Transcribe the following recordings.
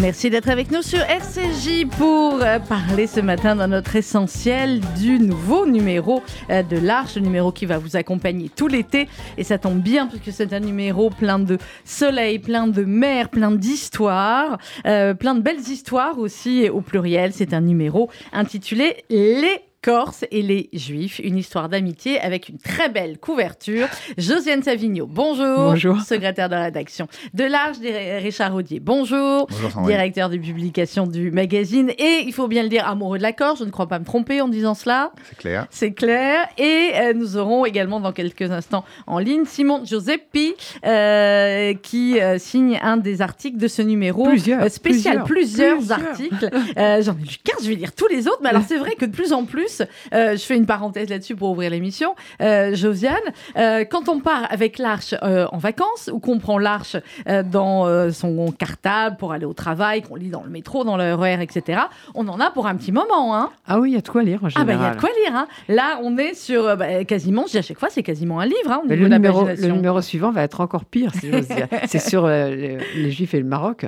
Merci d'être avec nous sur RCJ pour euh, parler ce matin dans notre essentiel du nouveau numéro euh, de l'Arche, le numéro qui va vous accompagner tout l'été. Et ça tombe bien puisque c'est un numéro plein de soleil, plein de mer, plein d'histoires, euh, plein de belles histoires aussi au pluriel. C'est un numéro intitulé Les Corse et les Juifs, une histoire d'amitié avec une très belle couverture. Josiane Savigno, bonjour. Bonjour. Secrétaire de rédaction de l'Arche, Richard Audier, bonjour. Bonjour, Directeur de publication du magazine et, il faut bien le dire, amoureux de la Corse, je ne crois pas me tromper en disant cela. C'est clair. C'est clair. Et euh, nous aurons également dans quelques instants en ligne Simon Giuseppi euh, qui euh, signe un des articles de ce numéro Plusieurs, spécial. plusieurs, Plusieurs, plusieurs. articles. Euh, J'en ai lu 15, je vais lire tous les autres. Mais alors c'est vrai que de plus en plus, euh, je fais une parenthèse là-dessus pour ouvrir l'émission, euh, Josiane, euh, quand on part avec l'arche en vacances ou qu'on prend l'arche dans son cartable pour aller au travail, qu'on lit dans le métro, dans le RER, etc., on en a pour un petit moment. Hein. Ah oui, il y a de quoi lire en Ah général. bah il y a de quoi lire. Hein. Là, on est sur bah, quasiment, je dis à chaque fois, c'est quasiment un livre hein, au le, numéro, le numéro suivant va être encore pire, si j'ose dire. C'est sur les Juifs et le Maroc.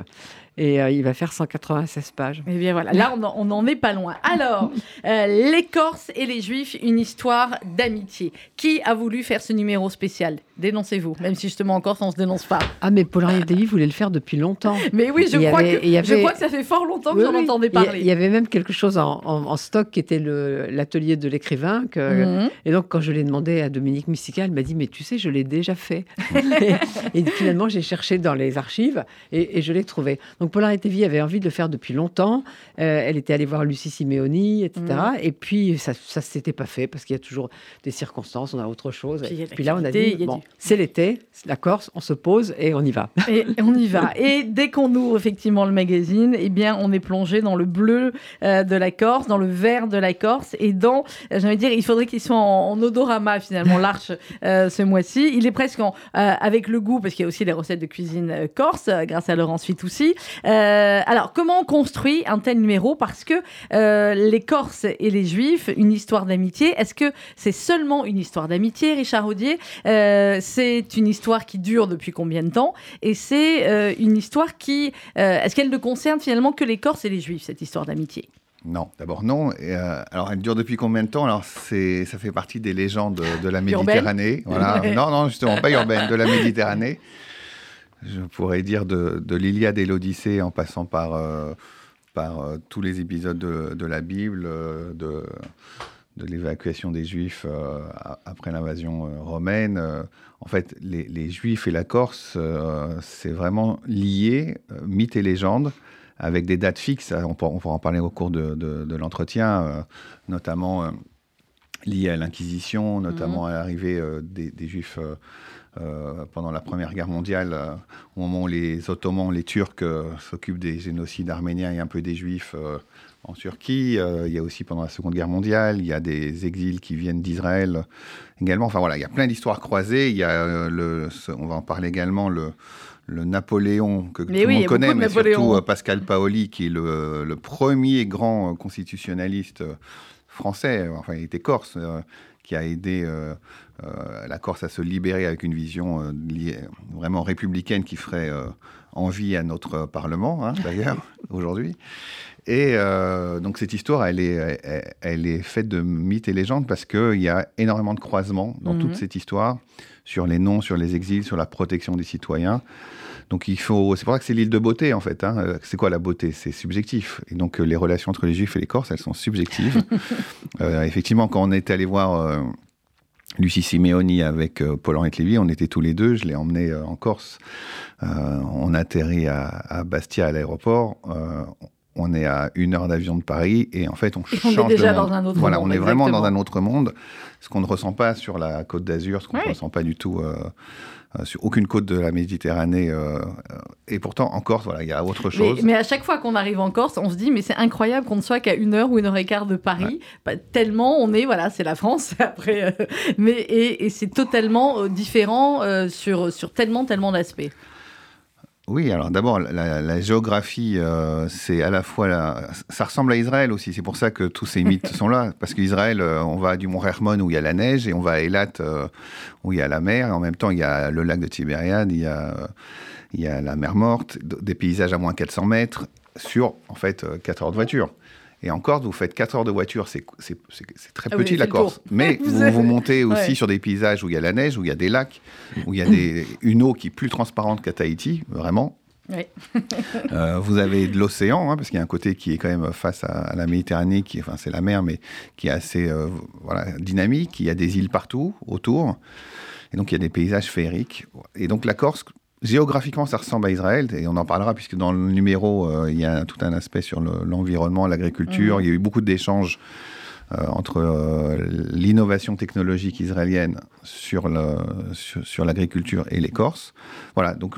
Et euh, il va faire 196 pages. Eh bien voilà, là on en- on n'en est pas loin. Alors, euh, les Corses et les Juifs, une histoire d'amitié. Qui a voulu faire ce numéro spécial? Dénoncez-vous, même si justement en Corse on se dénonce pas. Ah, mais Paul-Henri voulait le faire depuis longtemps. Mais oui, je, crois, avait- que, je crois ça fait fort longtemps que Oui, j'en oui. entendais parler. Il y avait même quelque chose en, en- en stock qui était l'atelier de l'écrivain. que- Mhm. Et donc, quand je l'ai demandé à Dominique Missica, elle m'a dit Mais tu sais, je l'ai déjà fait. et, et finalement, j'ai cherché dans les archives et, et je l'ai trouvé. Donc, Paul-Henri avait envie de le faire depuis longtemps. Euh, elle était allée voir Lucie Simeoni, etc. Mhm. Et puis, ça ne s'était pas fait parce qu'il y a toujours des circonstances, on a autre chose. Puis Et puis là, on a dit Bon, du- c'est l'été, la Corse, on se pose et on y va. Et on y va. Et dès qu'on ouvre effectivement le magazine, eh bien, on est plongé dans le bleu euh, de la Corse, dans le vert de la Corse, et dans, euh, de dire, il faudrait qu'il soit en, odorama finalement l'arche euh, ce mois-ci. Il est presque en, avec le goût, parce qu'il y a aussi les recettes de cuisine corse, grâce à Laurence Fitoussi. Alors, comment on construit un tel numéro? Parce que les Corses et les Juifs, une histoire d'amitié. Est-ce que c'est seulement une histoire d'amitié, Richard Audier? Euh, C'est une histoire qui dure depuis combien de temps Et c'est euh, une histoire qui... euh, Est-ce qu'elle ne concerne finalement que les Corses et les Juifs, cette histoire d'amitié? Non, d'abord non. Et, euh, alors, elle dure depuis combien de temps? Alors, c'est, ça fait partie des légendes de, la Méditerranée. Voilà. Non, non, justement, pas urbaine, de la Méditerranée. Je pourrais dire de, de l'Iliade et l'Odyssée en passant par, euh, par euh, tous les épisodes de, de la Bible, de, de l'évacuation des Juifs euh, après l'invasion euh, romaine. Euh, en fait, les, les Juifs et la Corse, c'est vraiment lié, mythe et légende, avec des dates fixes. On pourra, on pourra en parler au cours de, de- de l'entretien, euh, notamment euh, liées à l'Inquisition, notamment à l'arrivée euh, des, des Juifs pendant la Première Guerre mondiale, au moment où les Ottomans, les Turcs s'occupent des génocides arméniens et un peu des Juifs en Turquie. Euh, il y a aussi pendant la Seconde Guerre mondiale, il y a des exils qui viennent d'Israël également. Enfin voilà, il y a plein d'histoires croisées. Il y a, euh, le, on va en parler également, le, le Napoléon que Mais tout le monde connaît, mais Napoléon. surtout euh, Pascal Paoli, qui est le, le premier grand constitutionnaliste français, enfin il était corse, qui a aidé euh, euh, la Corse à se libérer avec une vision euh, liée- vraiment républicaine qui ferait envie à notre Parlement, hein, d'ailleurs, aujourd'hui. Et donc cette histoire, elle est, elle, elle est faite de mythes et légendes parce qu'il y a énormément de croisements dans Mhm. toute cette histoire sur les noms, sur les exils, sur la protection des citoyens. Donc il faut, c'est pour ça que c'est l'île de beauté en fait. hein. Euh, C'est quoi la beauté? C'est subjectif. Et donc euh, les relations entre les Juifs et les Corses, elles sont subjectives. Euh, effectivement, quand on est allé voir euh, Lucie Simeoni avec euh, Paul-Henri Lévy, on était tous les deux. Je l'ai emmené en Corse. On atterrit à, à Bastia à l'aéroport. On est à une heure d'avion de Paris et en fait on Et on est change déjà de monde. dans un autre voilà, monde, on est vraiment dans un autre monde, ce qu'on ne ressent pas sur la côte d'Azur, ce qu'on ne ressent pas du tout euh, sur aucune côte de la Méditerranée. euh, euh, et pourtant en Corse, voilà, il y a autre chose. mais à chaque fois qu'on arrive en Corse, on se dit, mais c'est incroyable qu'on ne soit qu'à une heure ou une heure et quart de Paris. Bah, tellement on est, voilà, c'est la France après. euh, mais, et, et c'est totalement euh, différent euh, sur, sur tellement, tellement d'aspects. Oui, alors d'abord, la, la géographie, euh, c'est à la fois. La... Ça ressemble à Israël aussi. C'est pour ça que tous ces mythes sont là. Parce qu'Israël, euh, on va du mont Hermon où il y a la neige et on va à Eilat euh, où il y a la mer. Et en même temps, il y a le lac de Tibériade, il y a, il y a la mer morte, des paysages à moins 400 mètres sur, en fait, 4 heures de voiture. Et en Corse, vous faites 4 heures de voiture, c'est très Ah oui, petit la Corse. Mais Vous vous, avez- vous montez aussi Ouais. sur des paysages où il y a la neige, où il y a des lacs, où il y a des, une eau qui est plus transparente qu'à Tahiti, vraiment. Oui. Euh, vous avez de l'océan, hein, parce qu'il y a un côté qui est quand même face à, à la Méditerranée, qui, enfin c'est la mer, mais qui est assez euh, voilà, dynamique. Il y a des îles partout autour, et donc il y a des paysages féeriques. Et donc la Corse, géographiquement, ça ressemble à Israël, et on en parlera puisque dans le numéro, euh, il y a tout un aspect sur le- l'environnement, l'agriculture. Il y a eu beaucoup d'échanges. euh, entre euh, l'innovation technologique israélienne sur le- sur, sur l'agriculture et les Corses. Voilà, donc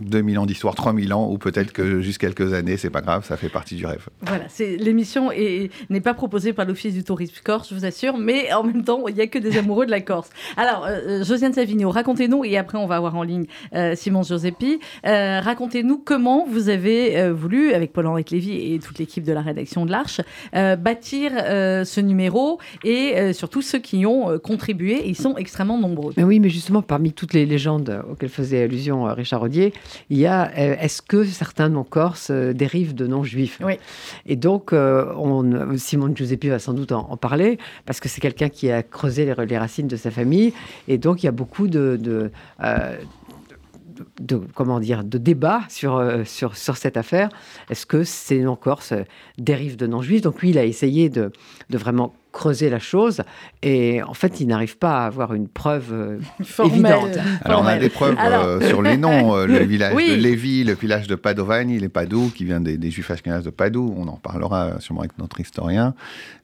2000 ans d'histoire, 3000 ans, ou peut-être que juste quelques années, c'est pas grave, ça fait partie du rêve. Voilà, c'est l'émission est- n'est pas proposée par l'Office du tourisme corse, je vous assure, mais en même temps, il n'y a que des amoureux de la Corse. Alors, euh, euh, Josiane Savigno, racontez-nous, et après on va avoir en ligne euh, Simon Giuseppi, euh, racontez-nous comment vous avez euh, voulu, avec Paul-Henri Lévy et toute l'équipe de la rédaction de l'Arche, euh, bâtir euh, ce numéro, et euh, surtout ceux qui y ont euh, contribué, ils sont extrêmement nombreux. Mais oui, mais justement, parmi toutes les légendes auxquelles faisait allusion euh, Richard Rodier, il y a euh, est-ce que certains noms corses euh, dérivent de noms juifs Oui. Et donc, euh, on, Simone Giuseppi va sans doute en, en parler, parce que c'est quelqu'un qui a creusé les, les racines de sa famille, et donc il y a beaucoup de. de, comment dire, de débats sur, sur, sur cette affaire. Est-ce que ces noms corses euh, dérivent de noms juifs Donc lui, il a essayé de, de vraiment creuser la chose, et en fait, il n'arrive pas à avoir une preuve euh, Formel. évidente. Alors on a des preuves Alors- euh, sur les noms, euh, le village Oui. de Lévi, le village de Padovani, les Padoue, qui vient des, des juifs ashkénazes de Padoue, on en parlera sûrement avec notre historien.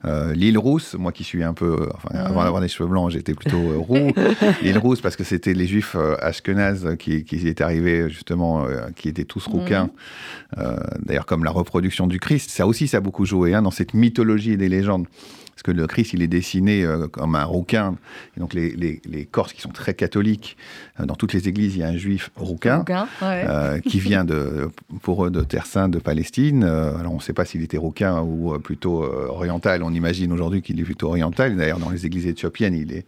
Euh, L'île Rousse, moi qui suis un peu, avant d'avoir des cheveux blancs, j'étais plutôt euh, roux. L'île Rousse parce que c'était les juifs ashkénazes qui, étaient arrivés justement, euh, qui étaient tous rouquins. Euh, D'ailleurs comme la reproduction du Christ, ça aussi ça a beaucoup joué hein, dans cette mythologie et des légendes. Parce que le Christ, il est dessiné euh, comme un rouquin. Et donc, les, les- les Corses qui sont très catholiques, euh, dans toutes les églises, il y a un juif rouquin. Rouquin, ouais. euh, qui vient de, pour eux de Terre Sainte, de Palestine. Alors on ne sait pas s'il était rouquin ou plutôt oriental. On imagine aujourd'hui qu'il est plutôt oriental. D'ailleurs, dans les églises éthiopiennes, il est,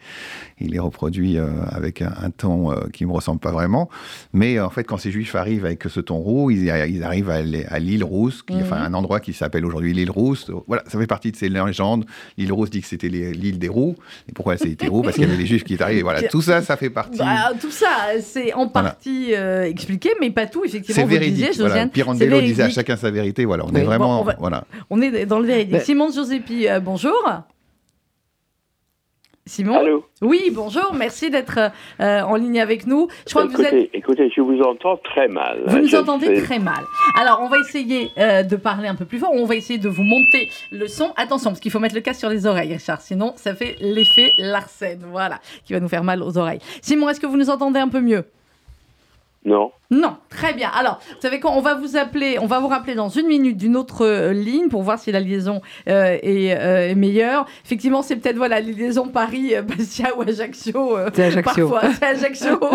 il est reproduit avec un, un ton qui ne me ressemble pas vraiment. Mais en fait, quand ces juifs arrivent avec ce ton roux, ils, ils arrivent à, l'île Rousse, qui, enfin un endroit qui s'appelle aujourd'hui l'île Rousse. Voilà, ça fait partie de ces légendes. L'île Rousse dit que c'était l'île des roux. Et pourquoi c'était roux? Parce qu'il y avait les juifs qui étaient arrivés. Voilà, tout ça, ça fait partie. Bah, tout ça, c'est en Voilà. partie euh, expliqué, mais pas tout, effectivement. C'est véridique. disiez, voilà. Josiane, c'est Pirandello disait à chacun sa vérité. Voilà, on Oui. est vraiment. Bon, on va- Voilà. On est dans le véridique. Mais- Simon Giuseppi, euh, bonjour. Simon Allô Oui, bonjour, merci d'être euh, en ligne avec nous. Je crois que vous écoutez, êtes... écoutez, je vous entends très mal. Vous hein, nous entendez sais- très mal. Alors, on va essayer euh, de parler un peu plus fort. On va essayer de vous monter le son. Attention, parce qu'il faut mettre le casque sur les oreilles, Richard. Sinon, ça fait l'effet Larsen. Voilà, qui va nous faire mal aux oreilles. Simon, est-ce que vous nous entendez un peu mieux? Non. Non, très bien. Alors, vous savez quoi On va vous appeler, on va vous rappeler dans une minute d'une autre euh, ligne pour voir si la liaison euh, est, euh, est meilleure. Effectivement, c'est peut-être voilà, la liaison Paris-Bastia ou Ajaccio. C'est Ajaccio. Parfois, c'est Ajaccio.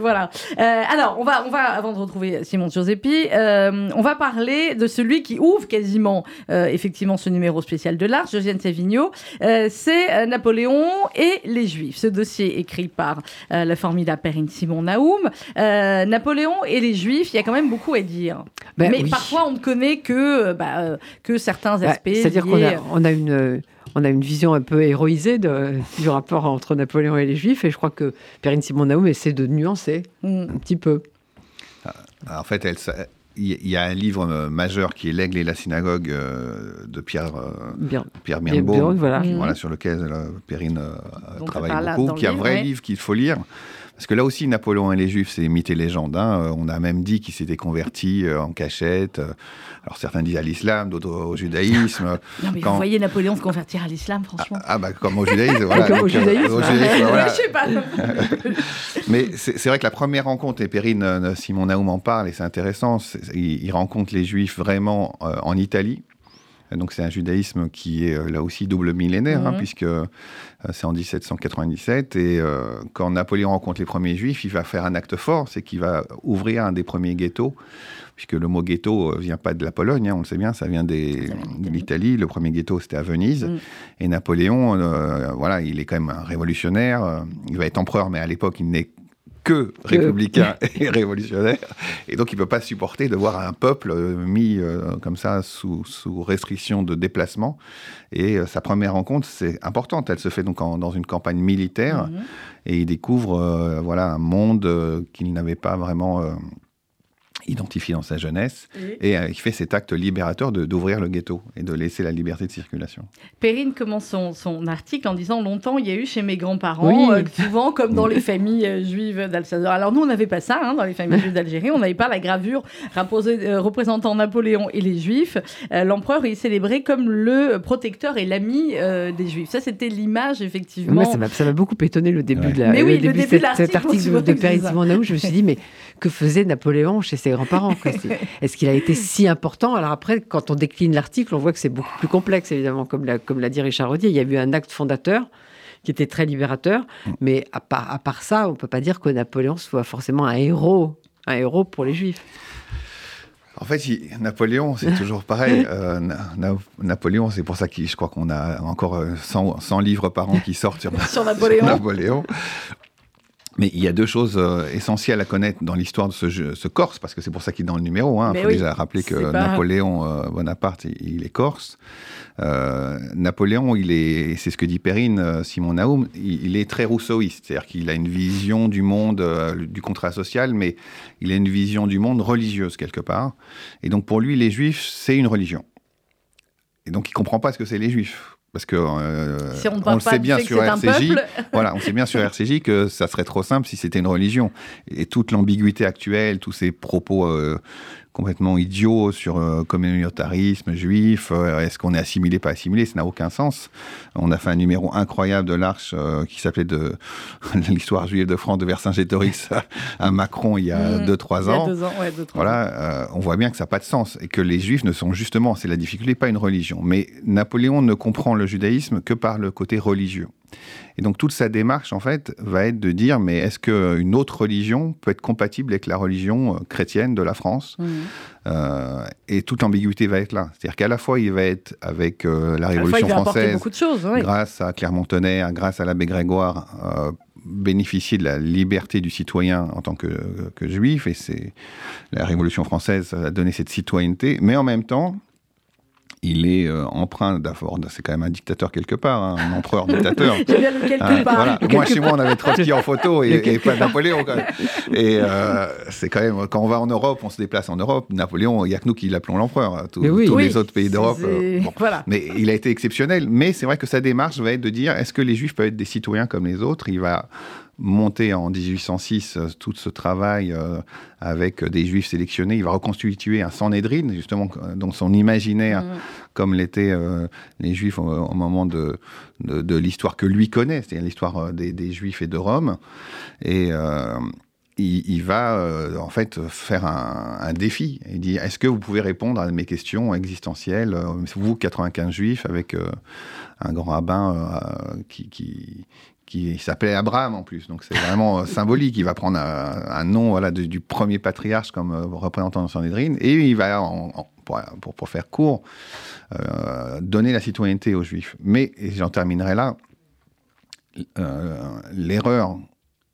Voilà. Alors, on va, on va, avant de retrouver Simon Giuseppi, on va parler de celui qui ouvre quasiment, effectivement, ce numéro spécial de l'Arche, Josiane Savigno. C'est Napoléon et les Juifs. Ce dossier écrit par la formidable Perrine Simon Naoum. Napoléon et les Juifs, il y a quand même beaucoup à dire. Ben Mais oui. parfois, on ne connaît que, euh, bah, euh, que certains Bah, aspects. C'est-à-dire qu'on a, on a une. euh, On a une vision un peu héroïsée de- du rapport entre Napoléon et les Juifs, et je crois que Perrine Simon-Naoum essaie de nuancer Mm. un petit peu. En fait, elle, ça- il y- a un livre euh, majeur qui est L'Aigle et la synagogue de Pierre, Bien. Pierre Bien, Birnbaum, bien, voilà. Voilà, sur lequel Perrine euh, Donc, travaille beaucoup, qui est un vrai ouais. livre qu'il faut lire. Parce que là aussi, Napoléon et les Juifs, c'est mythe et légende. hein. Euh, On a même dit qu'il s'était converti euh, en cachette. Euh, Alors certains disent à l'islam, d'autres au judaïsme. Non, mais Quand- vous voyez Napoléon se convertir à l'islam, franchement. Ah bah comme au judaïsme, voilà. Comme au euh, judaïsme. au judaïsme, voilà. Je sais pas. Mais c'est vrai que la première rencontre, et Perrine Simon Naoum en parle, et c'est intéressant, il, il rencontre les Juifs vraiment euh, en Italie. Donc c'est un judaïsme qui est là aussi double millénaire, hein, Mhm. puisque c'est en 1797. Et euh, quand Napoléon rencontre les premiers juifs, il va faire un acte fort, c'est qu'il va ouvrir un des premiers ghettos, puisque le mot ghetto euh, vient pas de la Pologne, hein, on le sait bien, ça vient des- de l'Italie. Le premier ghetto, c'était à Venise. Mhm. Et Napoléon, euh, voilà, il est quand même un révolutionnaire. euh, il va être empereur, mais à l'époque, il n'est que républicain et révolutionnaire. Et donc, il ne peut pas supporter de voir un peuple euh, mis euh, comme ça sous, sous restriction de déplacement. Et euh, sa première rencontre, c'est importante. Elle se fait donc en- dans une campagne militaire. Mhm. Et il découvre euh, voilà, un monde qu'il n'avait pas vraiment identifié dans sa jeunesse. Et Et euh, il fait cet acte libérateur de- d'ouvrir le ghetto et de laisser la liberté de circulation. Perrine commence son, son article en disant longtemps il y a eu chez mes grands-parents, Oui. euh, souvent comme dans les familles euh, juives d'Alsace. Alors nous on n'avait pas ça hein, dans les familles juives d'Algérie, on n'avait pas la gravure rapposée- euh, représentant Napoléon et les juifs. Euh, L'empereur est célébré comme le protecteur et l'ami euh, des juifs. Ça c'était l'image effectivement. Moi, ça m'a- beaucoup étonné le début Ouais. de la, Mais oui, le début début de de cet- l'article, cet article de, de ça. Simondaou. Je me suis dit, mais que faisait Napoléon chez ses grands-parents Est-ce qu'il a été si important? Alors après, quand on décline l'article, on voit que c'est beaucoup plus complexe, évidemment, comme l'a, comme l'a dit Richard Rodier. Il y a eu un acte fondateur qui était très libérateur, mais à part, à part ça, on ne peut pas dire que Napoléon soit forcément un héros, un héros pour les Juifs. En fait, il- Napoléon, c'est toujours pareil. Euh, Na- Na- Napoléon, c'est pour ça que je crois qu'on a encore euh, 100, 100 livres par an qui sortent sur, Sur Napoléon. Napoléon. Mais il y a deux choses euh, essentielles à connaître dans l'histoire de ce, jeu, ce Corse, parce que c'est pour ça qu'il est dans le numéro. Il faut oui, déjà rappeler que pas- Napoléon euh, Bonaparte, il, est Corse. Euh, Napoléon, il est, c'est ce que dit Perrine euh, Simon Naoum, il, est très rousseauiste, c'est-à-dire qu'il a une vision du monde, du contrat social, mais il a une vision du monde religieuse quelque part. Et donc pour lui, les Juifs, c'est une religion. Et donc il comprend pas ce que c'est les Juifs. Parce que euh, Si le sait bien sur RCJ, voilà, on sait bien sur RCJ que ça serait trop simple si c'était une religion. Et toute l'ambiguïté actuelle, tous ces propos euh, complètement idiots sur euh, communautarisme juif, euh, est-ce qu'on est assimilé, pas assimilé, ça n'a aucun sens. On a fait un numéro incroyable de l'Arche euh, qui s'appelait de l'histoire juive de France de Vercingétorix à, Macron il y a Mhm. 2-3 Il y a ans. deux ans, ouais, deux, trois ans. Voilà, on voit bien que ça n'a pas de sens et que les juifs ne sont justement, c'est la difficulté, pas une religion. Mais Napoléon ne comprend le judaïsme que par le côté religieux. Et donc toute sa démarche, en fait, va être de dire, mais est-ce qu'une autre religion peut être compatible avec la religion euh, chrétienne de la France? Euh, Et toute l'ambiguïté va être là. C'est-à-dire qu'à la fois, il va être avec euh, la À la fois, il Révolution française, beaucoup de choses. ouais. grâce à Clermont-Tonnerre, grâce à l'abbé Grégoire, euh, bénéficier de la liberté du citoyen en tant que, que juif. Et c'est la Révolution française a donné cette citoyenneté. Mais en même temps, il est euh, empreint d'abord, c'est quand même un dictateur quelque part, hein, un empereur dictateur. J'aime bien le quelque part. voilà. Moi, chez moi, on avait Trotsky en photo et, et pas Napoléon. Quand même. Et euh, c'est quand même, quand on va en Europe, on se déplace en Europe. Napoléon, il n'y a que nous qui l'appelons l'empereur. Oui. tous Oui, les autres pays d'Europe. euh, bon. Voilà. Mais il a été exceptionnel. Mais c'est vrai que sa démarche va être de dire est-ce que les Juifs peuvent être des citoyens comme les autres? Il va monter en 1806 euh, tout ce travail euh, avec des Juifs sélectionnés. Il va reconstituer un Sanhédrin, justement, euh, dans son imaginaire, Mhm. comme l'étaient les Juifs au, au moment de, de, de l'histoire que lui connaît, c'est-à-dire l'histoire des, des Juifs et de Rome. Et il, il va euh, en fait faire un, un défi. Il dit est-ce que vous pouvez répondre à mes questions existentielles Vous, 95 Juifs, avec euh, un grand rabbin euh, qui, qui, qui s'appelait Abraham en plus. Donc c'est vraiment euh, symbolique. Il va prendre un, nom voilà, du premier patriarche comme euh, représentant de Sanhédrin et il va, pour, faire court, euh, donner la citoyenneté aux Juifs. Mais, et j'en terminerai là, l'erreur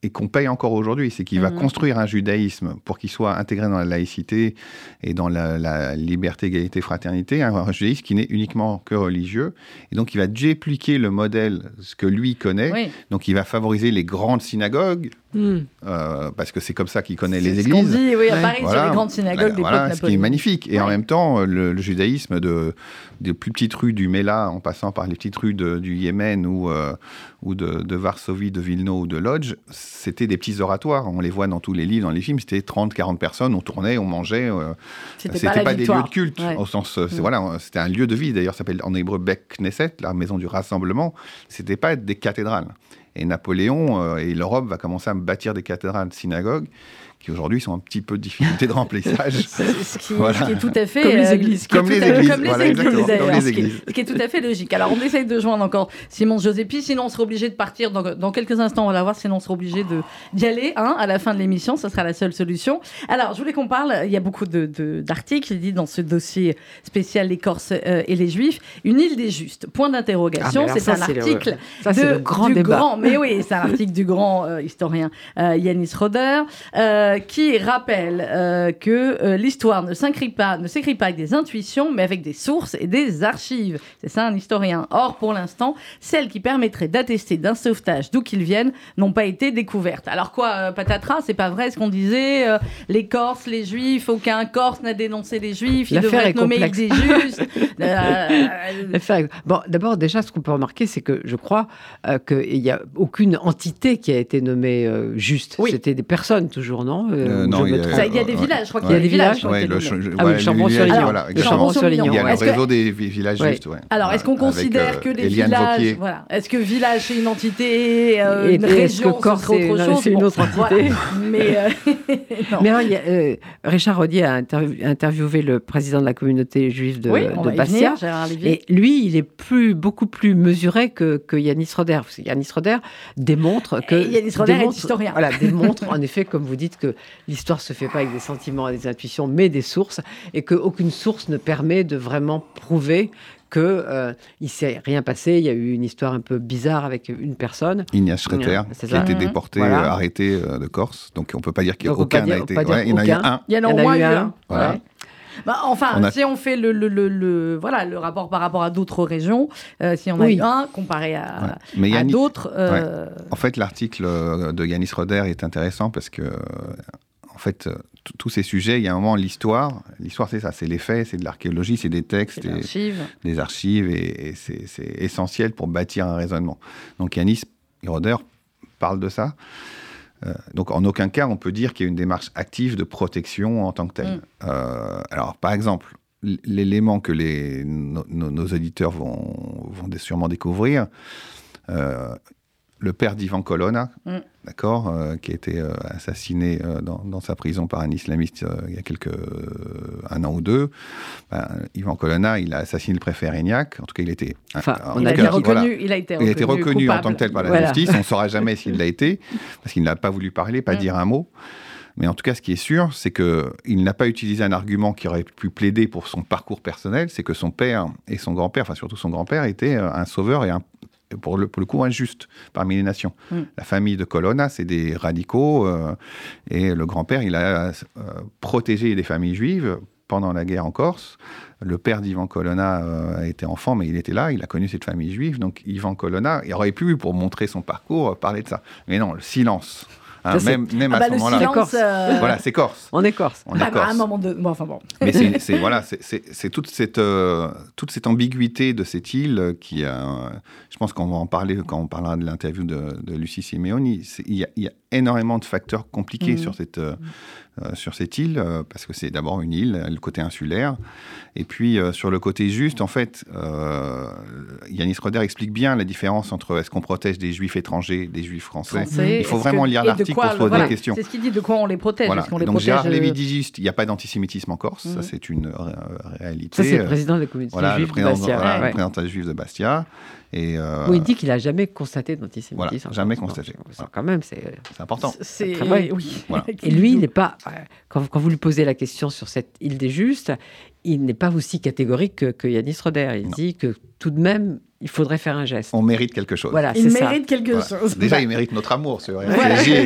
et qu'on paye encore aujourd'hui, c'est qu'il va Mhm. construire un judaïsme pour qu'il soit intégré dans la laïcité et dans la, la liberté, égalité, fraternité, un, un judaïsme qui n'est uniquement que religieux. Et donc, il va dupliquer le modèle, ce que lui connaît. Oui. Donc, il va favoriser les grandes synagogues, Hmm. euh, parce que c'est comme ça qu'il connaît C'est les ce églises. dit, oui, à. Paris, sur Voilà. les grandes synagogues des Voilà, ce qui est magnifique. Et en Ouais. même temps, le, le judaïsme de, des plus petites rues du Mela, en passant par les petites rues de- du Yémen ou, euh, ou de, de Varsovie, de Vilno ou de Lodz, c'était des petits oratoires. On les voit dans tous les livres, dans les films. C'était 30, 40 personnes. On tournait, on mangeait. euh, C'était pas, des lieux de culte, Ouais. au sens, euh, Mm. voilà, c'était un lieu de vie. D'ailleurs, ça s'appelle en hébreu Bek Knesset, la maison du rassemblement. C'était pas des cathédrales. Et Napoléon euh, et l'Europe va commencer à bâtir des cathédrales, synagogues, qui aujourd'hui sont un petit peu de difficulté de remplissage. ce, qui, Voilà. ce qui est tout à fait Comme les euh, églises. Comme tout les à fait- églises, comme les églises, ce qui est- églises. ce qui est tout à fait logique. Alors on essaye de joindre encore Simon Josépi, sinon on sera obligé de partir dans, dans quelques instants. On va la voir, sinon on sera obligé de d'y aller hein, à la fin de l'émission. Ce sera la seule solution. Alors je voulais qu'on parle. Il y a beaucoup de- de- d'articles dit dans ce dossier spécial les Corses euh, et les Juifs. Une île des justes. Point d'interrogation. Ah, c'est un le- article Ça, c'est de- le grand du débat. grand- mais oui, c'est un article du grand euh, historien euh, Yanis Roder euh, qui rappelle euh, que euh, l'histoire ne s'écrit pas, ne s'écrit pas avec des intuitions, mais avec des sources et des archives. C'est ça un historien. Or, pour l'instant, celles qui permettraient d'attester d'un sauvetage d'où qu'ils viennent n'ont pas été découvertes. Alors quoi, euh, patatras, c'est pas vrai ce qu'on disait. euh, les Corses, les Juifs, aucun Corse n'a dénoncé les Juifs. Ils L'affaire devraient est être nommés complexe. des Justes. Euh, L'affaire- Bon, d'abord, déjà, ce qu'on peut remarquer, c'est que je crois euh, qu'il n'y a aucune entité qui a été nommée euh, juste. Oui. C'était des personnes, toujours, non? Euh, Ou non, je il y a- trompe ça, il y a des villages, je crois Ouais. qu'il y a Il y a des villages. Ouais, le ch-. Ah oui, Chambon-sur-Lignon. voilà. Chambon-sur-Lignon. Il y a le réseau des vi- villages Ouais. justes. ouais. Alors, est-ce qu'on Avec, considère euh, que les Eliane villages, voilà, est-ce que village c'est une entité, euh, Et- une est-ce région, c'est- autre chose c'est une autre entité. Mais euh, non. Mais euh, Richard Rodier a interv- interviewé le président de la communauté juive de, oui, de Bastia. venir. Et lui, il est plus, beaucoup plus mesuré que, que Yanis Roder. Parce que Yanis Roder démontre que. Et Yanis Roder est historien. Voilà, démontre en effet, comme vous dites, que l'histoire se fait pas avec des sentiments et des intuitions, mais des sources, et qu'aucune source ne permet de vraiment prouver que euh, il s'est rien passé. Il y a eu une histoire un peu bizarre avec une personne. Ignace Schretter, qui a été Mhm. déporté, Voilà. euh, arrêté euh, de Corse. Donc on peut pas dire qu'il y a aucun été. ouais, il y en a eu aucun. un. Il y en a eu un. un. Voilà. Ouais. Bah, enfin, On a- si on fait le, le, le, le- voilà, le rapport par rapport à d'autres régions, euh, si on a Oui. eu un comparé à, Ouais. Mais à Yannick- d'autres. euh, En fait, l'article euh, de Yanis Roder est intéressant parce que, euh, en fait, euh, tous ces sujets, il y a un moment, l'histoire, l'histoire c'est ça, c'est les faits, c'est de l'archéologie, c'est des textes, c'est et- l'archive. des archives, et, et c'est c'est essentiel pour bâtir un raisonnement. Donc Yanis Roder parle de ça. Euh, donc en aucun cas on peut dire qu'il y a une démarche active de protection en tant que telle. Mm. Euh, alors par exemple, l'élément que les, nos, nos- nos auditeurs vont, vont sûrement découvrir, euh, le père d'Ivan Colonna, Mm. d'accord, euh, qui a été euh, assassiné euh, dans, dans sa prison par un islamiste euh, il y a quelques euh, un an ou deux. Ben, Ivan Colonna, il a assassiné le préfet Rignac. En tout cas, il était. Enfin, en on a été cas, reconnu. voilà. Il a été Il reconnu, a été reconnu en tant que tel par la Voilà. justice. On ne saura jamais s'il l'a été, parce qu'il n'a pas voulu parler, pas Mm. dire un mot. Mais en tout cas, ce qui est sûr, c'est qu'il n'a pas utilisé un argument qui aurait pu plaider pour son parcours personnel, c'est que son père et son grand-père, enfin surtout son grand-père, étaient un sauveur et un, pour, le, pour le coup injuste parmi les nations. Mm. La famille de Colonna, c'est des radicaux, euh, et le grand-père, il a euh, protégé des familles juives pendant la guerre en Corse. Le père d'Ivan Colonna euh, a été enfant, mais il était là, il a connu cette famille juive. Donc Ivan Colonna, il aurait pu, pour montrer son parcours, parler de ça. Mais non, le silence. Hein, c'est- même même Ah à bah, ce moment-là. Corse. euh, Voilà, c'est Corse. On est corse. On est ah bah, à un Corse. moment de. Bon, enfin bon. Mais c'est voilà, c'est- c'est c'est toute cette euh, toute cette ambiguïté de cette île qui a. euh, je pense qu'on va en parler quand on parlera de l'interview de, de Lucie Simeoni. Il y, a, il y a énormément de facteurs compliqués Mhm. sur cette euh, euh, sur cette île euh, parce que c'est d'abord une île, le côté insulaire, et puis euh, sur le côté juste, en fait, euh, Yanis Roder explique bien la différence entre est-ce qu'on protège des juifs étrangers, des juifs français. Français, Il faut vraiment que- lire l'article pour se poser voilà, des questions. C'est ce qu'il dit de quoi on les protège. Voilà. Qu'on les Donc protège Gérard euh, Lévy dit juste, il n'y a pas d'antisémitisme en Corse, Mhm. ça c'est une euh, réalité. Ça, c'est le Euh, président de la communauté voilà, le juive de Bastia. voilà, ouais. le président juif de Bastia. Et euh, il dit qu'il n'a jamais constaté d'antisémitisme. Voilà, jamais constaté. Ça. Quand même, c'est. c'est important. C'est oui. Voilà. Et lui, il n'est pas. euh, Quand, quand vous lui posez la question sur cette île des Justes, il n'est pas aussi catégorique que, que Yanis Roder. Il Non. dit que tout de même, il faudrait faire un geste. On mérite quelque chose. Voilà, Il c'est ça. mérite quelque Voilà. chose. Déjà, il mérite notre amour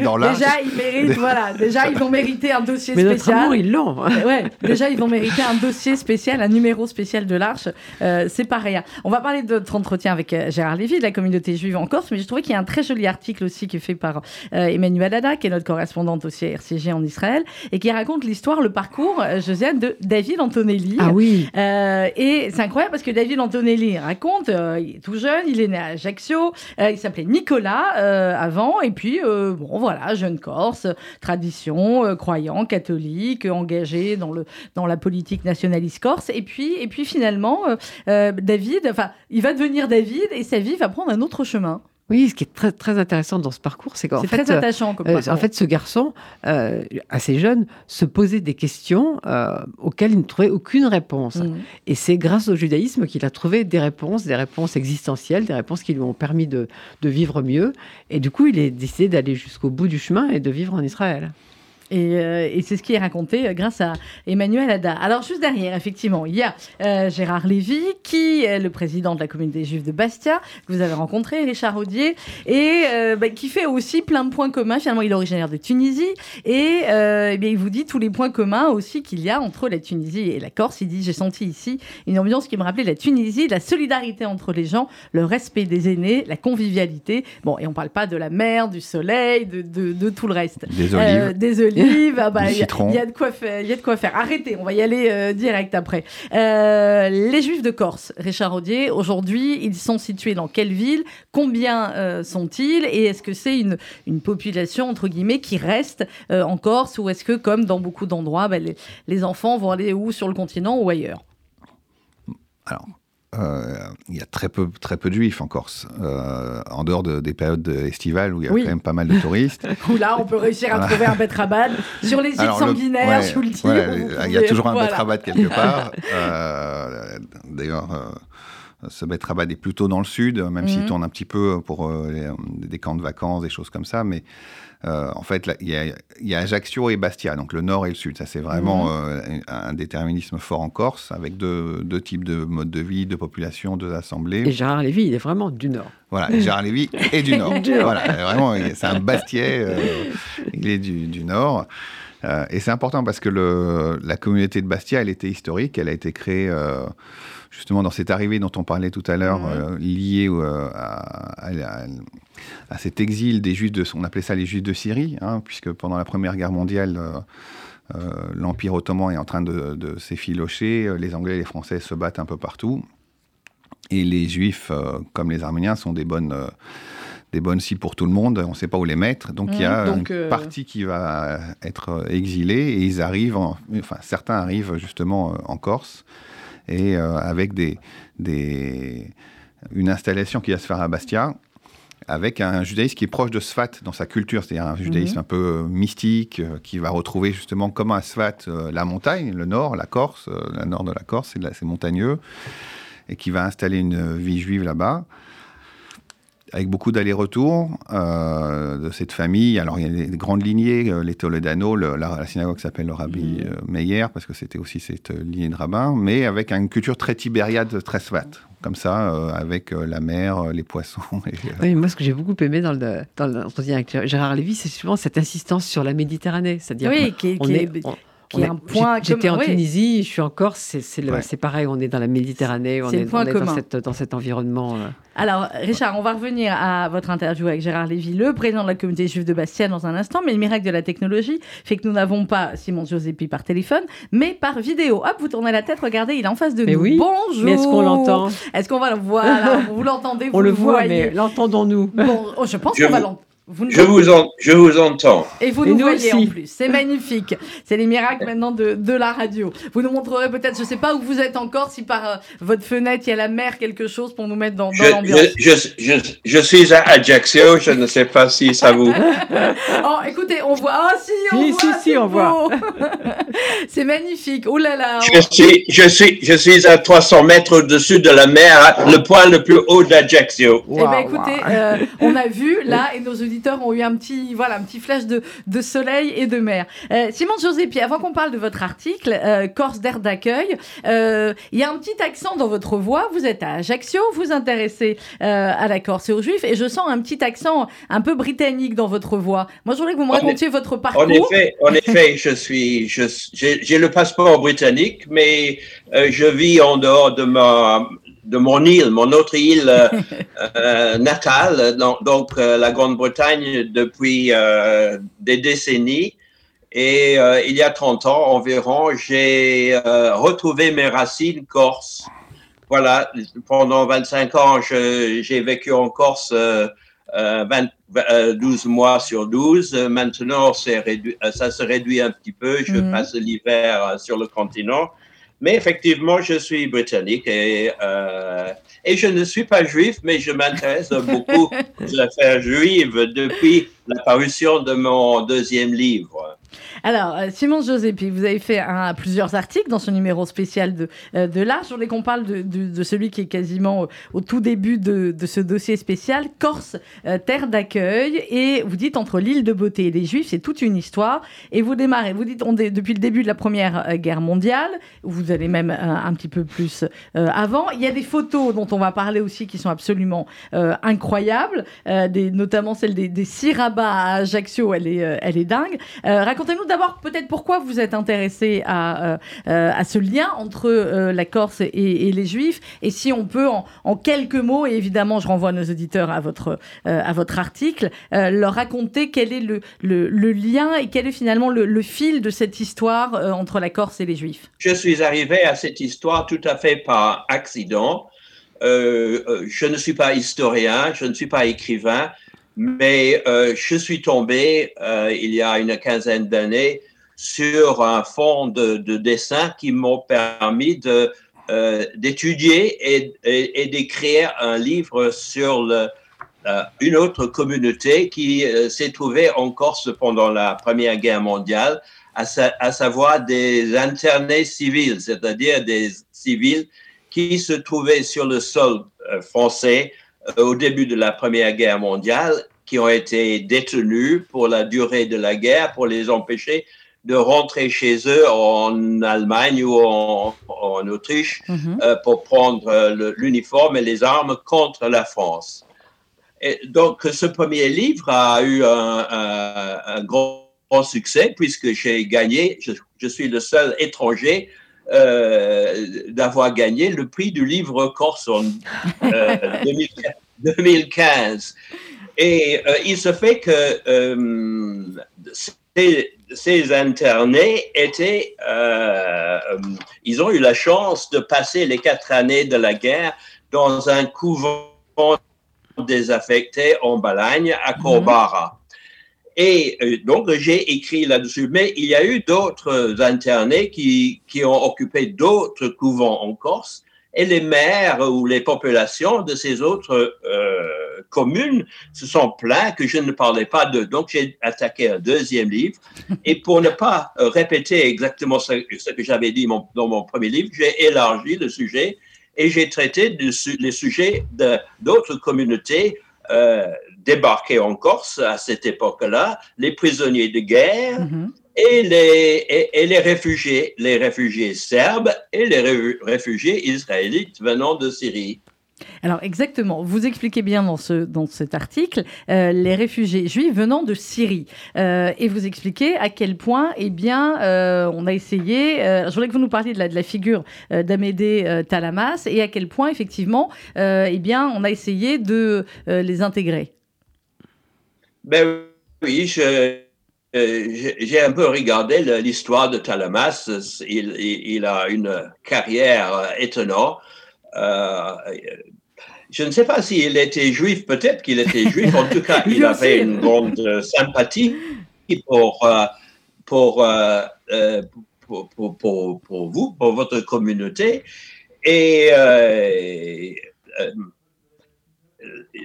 dans l'art. Déjà, ils méritent, voilà. Déjà, ils vont mériter un dossier Mais notre spécial. amour, ils l'ont. Ouais, déjà, ils vont mériter un dossier spécial, un numéro spécial de l'Arche. Euh, c'est pas rien. On va parler de notre entretien avec euh, Gérard Lévy de la communauté juive en Corse, mais j'ai trouvé qu'il y a un très joli article aussi qui est fait par euh, Emmanuel Dada, qui est notre correspondante aussi à RCG en Israël, et qui raconte l'histoire, le parcours, euh, Josiane, de David Antonelli. Ah oui. Euh, et c'est incroyable parce que David Antonelli raconte, euh, il est tout jeune, il est né à Ajaccio, euh, il s'appelait Nicolas euh, avant, et puis euh, bon voilà, jeune Corse, tradition, croyant, catholique, engagé dans le dans la politique nationaliste corse, et puis et puis finalement David, enfin il va devenir David et sa vie va prendre un autre chemin. Oui, ce qui est très, très intéressant dans ce parcours, c'est qu'en fait, très attachant comme euh, en fait, ce garçon, euh, assez jeune, se posait des questions euh, auxquelles il ne trouvait aucune réponse. Mhm. Et c'est grâce au judaïsme qu'il a trouvé des réponses, des réponses existentielles, des réponses qui lui ont permis de, de vivre mieux. Et du coup, il a décidé d'aller jusqu'au bout du chemin et de vivre en Israël. Et, euh, et c'est ce qui est raconté euh, grâce à Emmanuel Ada. Alors, juste derrière, effectivement, il y a euh, Gérard Lévy, qui est le président de la communauté juive de Bastia, que vous avez rencontré, Richard Audier, et euh, bah, qui fait aussi plein de points communs. Finalement, il est originaire de Tunisie, et euh, eh bien, il vous dit tous les points communs aussi qu'il y a entre la Tunisie et la Corse. Il dit J'ai senti ici une ambiance qui me rappelait la Tunisie, la solidarité entre les gens, le respect des aînés, la convivialité. Bon, et on parle pas de la mer, du soleil, de, de, de tout le reste. Des Euh, olives. des olives. Ah bah, il y a- y, de quoi faire. Il y a de quoi faire. Arrêtez, on va y aller euh, direct après. Euh, les Juifs de Corse, Richard Audier, aujourd'hui, ils sont situés dans quelle ville? Combien euh, sont-ils? Et est-ce que c'est une, une population, entre guillemets, qui reste en Corse? Ou est-ce que, comme dans beaucoup d'endroits, bah, les, les enfants vont aller où Sur le continent ou ailleurs? Alors, euh, il y a très peu, très peu de juifs en Corse, euh, en dehors de- des périodes estivales où il y a Oui. quand même pas mal de touristes. Où là, on peut réussir à trouver un betrabad sur les îles Alors, le- sanguinaires, ouais, sous le voilà, vous il y a toujours un voilà. betrabat quelque part. Euh, D'ailleurs, ce betrabat est plutôt dans le sud, même s'il Mhm. tourne un petit peu pour euh, les, des camps de vacances, des choses comme ça. Mais euh, en fait, il y, a, il y a Ajaccio et Bastia, donc le nord et le sud. Ça, c'est vraiment Mhm. euh, un déterminisme fort en Corse, avec deux, deux types de modes de vie, de population, deux assemblées. Et Gérard Lévy, il est vraiment du Nord. Voilà, Gérard Lévy est du Nord. Du voilà, vraiment, c'est un Bastiais, euh, il est du, du Nord. Et c'est important parce que le, la communauté de Bastia, elle était historique, elle a été créée justement dans cette arrivée dont on parlait tout à l'heure, euh, liée euh, à, à la- à cet exil des Juifs de, on appelait ça les Juifs de Syrie, hein, puisque pendant la Première Guerre mondiale, euh, l'Empire ottoman est en train de, de s'effilocher, les Anglais et les Français se battent un peu partout, et les Juifs, comme les Arméniens, sont des bonnes, des bonnes cibles pour tout le monde. On ne sait pas où les mettre. Donc il y a donc, une euh, partie qui va être exilée et ils arrivent, en- enfin certains arrivent justement en Corse et euh, avec des, des, une installation qui va se faire à Bastia avec un judaïsme qui est proche de Sfat dans sa culture, c'est-à-dire un judaïsme Mhm. un peu euh, mystique, euh, qui va retrouver justement comme à Sfat euh, la montagne, le nord, la Corse, euh, la nord de la Corse, c'est montagneux, et qui va installer une vie juive là-bas, avec beaucoup d'allers-retours euh, de cette famille. Alors il y a des grandes lignées, euh, les Toledano, le- la, la synagogue s'appelle le Rabbi Mhm. euh, Meir, parce que c'était aussi cette euh, lignée de rabbins, mais avec une culture très tibériade, très Sfat, comme ça, euh, avec euh, la mer, euh, les poissons. et, euh, Oui, moi, ce que j'ai beaucoup aimé dans le- dans l'entretien avec Gérard Lévy, c'est souvent cette insistance sur la Méditerranée. C'est-à-dire Oui, qui est- on qui est, est- on- qui on est est- un point j'ai- J'étais en oui. Tunisie, je suis en Corse, c'est c'est le- Ouais. c'est pareil, on est dans la Méditerranée, on est, on dans, cette- dans cet environnement. euh. Alors, Richard, on va revenir à votre interview avec Gérard Lévy, le président de la communauté juive de Bastia, dans un instant. Mais le miracle de la technologie fait que nous n'avons pas Simon Giuseppi par téléphone, mais par vidéo. Hop, vous tournez la tête, regardez, il est en face de Mais nous. oui, Bonjour. Mais est-ce qu'on l'entend? Est-ce qu'on va le voir? Vous l'entendez, vous On le voit, voyez. mais l'entendons-nous? Bon, oh, je pense Je qu'on va l'entendre. Vous Je vous, en- je vous entends. Et vous Et nous nous voyez aussi. en plus. C'est magnifique. C'est les miracles maintenant de, de la radio. Vous nous montrerez peut-être, je ne sais pas où vous êtes encore, si par euh, votre fenêtre il y a la mer, quelque chose pour nous mettre dans, dans Je, l'ambiance. je, je, je, je suis à Ajaccio, je ne sais pas si ça vous... Oh, écoutez, on voit. Ah, si, on Si, voit. si, si, c'est on voit. c'est magnifique. Oh là là. Je suis, je, suis, je suis à 300 mètres au-dessus de la mer, le point le plus haut d'Ajaccio. Eh ben, Waouh, écoutez, euh, on a vu là, et nos auditeurs ont eu un petit, voilà, un petit flash de, de soleil et de mer. Euh, Simon Josépi, avant qu'on parle de votre article, euh, Corse d'air d'accueil, euh, il y a un petit accent dans votre voix. Vous êtes à Ajaccio, vous intéressez euh, à la Corse et aux Juifs, et je sens un petit accent un peu britannique dans votre voix. Moi, je voudrais que vous me En racontiez votre parcours. En effet, en effet, je suis, j'ai, le passeport britannique, mais je vis en dehors de ma, de mon île, mon autre île euh, euh, natale, donc, donc, euh, la Grande-Bretagne depuis des décennies. Et il y a 30 ans environ, j'ai retrouvé mes racines corse. Voilà, pendant 25 ans, j'ai vécu en Corse euh, euh, 20 euh, 12 mois sur 12. Euh, Maintenant, réduit, ça se réduit un petit peu. Je Mhm. passe l'hiver sur le continent. Mais effectivement, je suis britannique et, euh, et je ne suis pas juif, mais je m'intéresse beaucoup aux affaires juives depuis la parution de mon deuxième livre. Alors, euh, Simon Josépi, vous avez fait plusieurs articles dans ce numéro spécial de, euh, de l'art. Je voulais qu'on parle de, celui qui est quasiment au, tout début de, ce dossier spécial, Corse, euh, terre d'accueil. Et vous dites, entre l'île de beauté et les Juifs, c'est toute une histoire. Et vous démarrez, vous dites, on depuis le début de la Première Guerre mondiale, vous allez même un, petit peu plus avant. Il y a des photos dont on va parler aussi qui sont absolument incroyables, notamment celle des, des six rabats à Ajaccio, elle est, elle est dingue. Racontez-nous d'abord peut-être pourquoi vous êtes intéressé à, euh, euh, ce lien entre euh, la Corse et, les Juifs, et si on peut en, quelques mots, et évidemment je renvoie nos auditeurs à votre, article, leur raconter quel est le, le, lien et quel est finalement le, fil de cette histoire entre la Corse et les Juifs. Je suis arrivé à cette histoire tout à fait par accident. je ne suis pas historien, je ne suis pas écrivain, mais euh, je suis tombé euh, il y a une quinzaine d'années sur un fond de, de dessin qui m'ont permis de euh, d'étudier et, et, d'écrire un livre sur le, euh, une autre communauté qui euh, s'est trouvée en Corse pendant la Première Guerre mondiale, à, à savoir des internés civils, c'est-à-dire des civils qui se trouvaient sur le sol français euh, au début de la Première Guerre mondiale qui ont été détenus pour la durée de la guerre pour les empêcher de rentrer chez eux en Allemagne ou en, Autriche mhm. euh, pour prendre euh, l'uniforme et les armes contre la France. Et donc, ce premier livre a eu un, grand, succès puisque j'ai gagné, je, suis le seul étranger d'avoir gagné le prix du livre corse en 2015. Et euh, il se fait que euh, ces, internés étaient, euh, ils ont eu la chance de passer les quatre années de la guerre dans un couvent désaffecté en Balagne à mhm. Corbara. Et donc, j'ai écrit là-dessus. Mais il y a eu d'autres internés qui, qui ont occupé d'autres couvents en Corse et les maires ou les populations de ces autres euh, communes se sont plaints que je ne parlais pas de. Donc, j'ai attaqué un deuxième livre. Et pour ne pas euh, répéter exactement ce, que j'avais dit dans mon premier livre, j'ai élargi le sujet et j'ai traité les sujets d'autres communautés euh, débarquées en Corse à cette époque-là, les prisonniers de guerre, et les, et, les réfugiés, les réfugiés serbes et les réfugiés israélites venant de Syrie. Alors exactement, vous expliquez bien dans, ce, dans cet article euh, les réfugiés juifs venant de Syrie euh, et vous expliquez à quel point eh bien, euh, on a essayé, je voudrais que vous nous parliez de la, de la figure d'Amédée Talamas et à quel point effectivement eh bien, on a essayé de les intégrer. Ben oui, j'ai un peu regardé l'histoire de Talamas. Il, a une carrière étonnante. Euh, je ne sais pas s'il était juif, peut-être qu'il était juif. En tout cas, il avait une grande sympathie pour, euh, pour, pour, pour, pour, vous, pour votre communauté. Et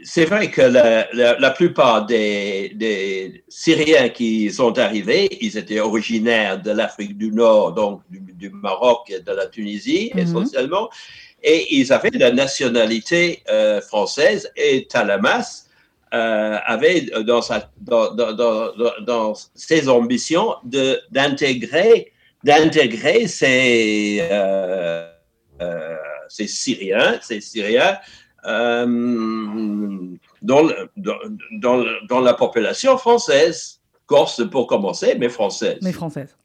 c'est vrai que la, plupart des, Syriens qui sont arrivés, ils étaient originaires de l'Afrique du Nord, donc du, Maroc et de la Tunisie mhm. essentiellement, et ils avaient la nationalité euh, française et Talamas euh, avait dans, ses ambitions d'intégrer d'intégrer ces, euh, ces Syriens, ces Syriens dans, la population française. Corse pour commencer, mais française. Mais française.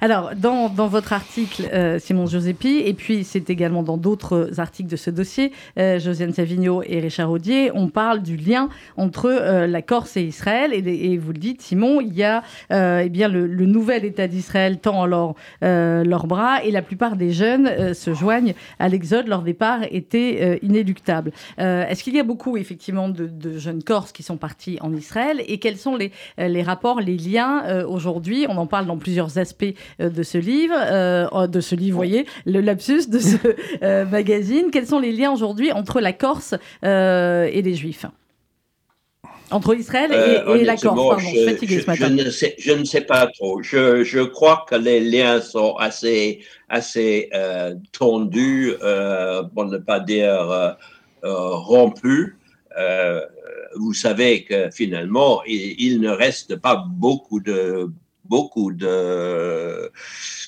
Alors, dans, votre article, euh, Simon Josépi, et puis c'est également dans d'autres articles de ce dossier, euh, Josiane Savigno et Richard Audier, on parle du lien entre euh, la Corse et Israël. Et, vous le dites, Simon, il y a eh bien le, nouvel État d'Israël tend alors leurs bras et la plupart des jeunes se joignent à l'exode. Leur départ était inéluctable. Est-ce qu'il y a beaucoup, effectivement, de, de, jeunes Corses qui sont partis en Israël? Et quels sont les, les rapports, les les liens aujourd'hui On en parle dans plusieurs aspects de ce livre, oh, de ce livre, vous voyez, le lapsus de ce magazine. Quels sont les liens aujourd'hui entre la Corse et les Juifs? Entre Israël et, la Corse, pardon, je, ce matin. Ne, sais, je ne sais pas trop. Je, je, crois que les liens sont assez, assez tendus, pour ne pas dire rompus vous savez que finalement, il, ne reste pas beaucoup de beaucoup de,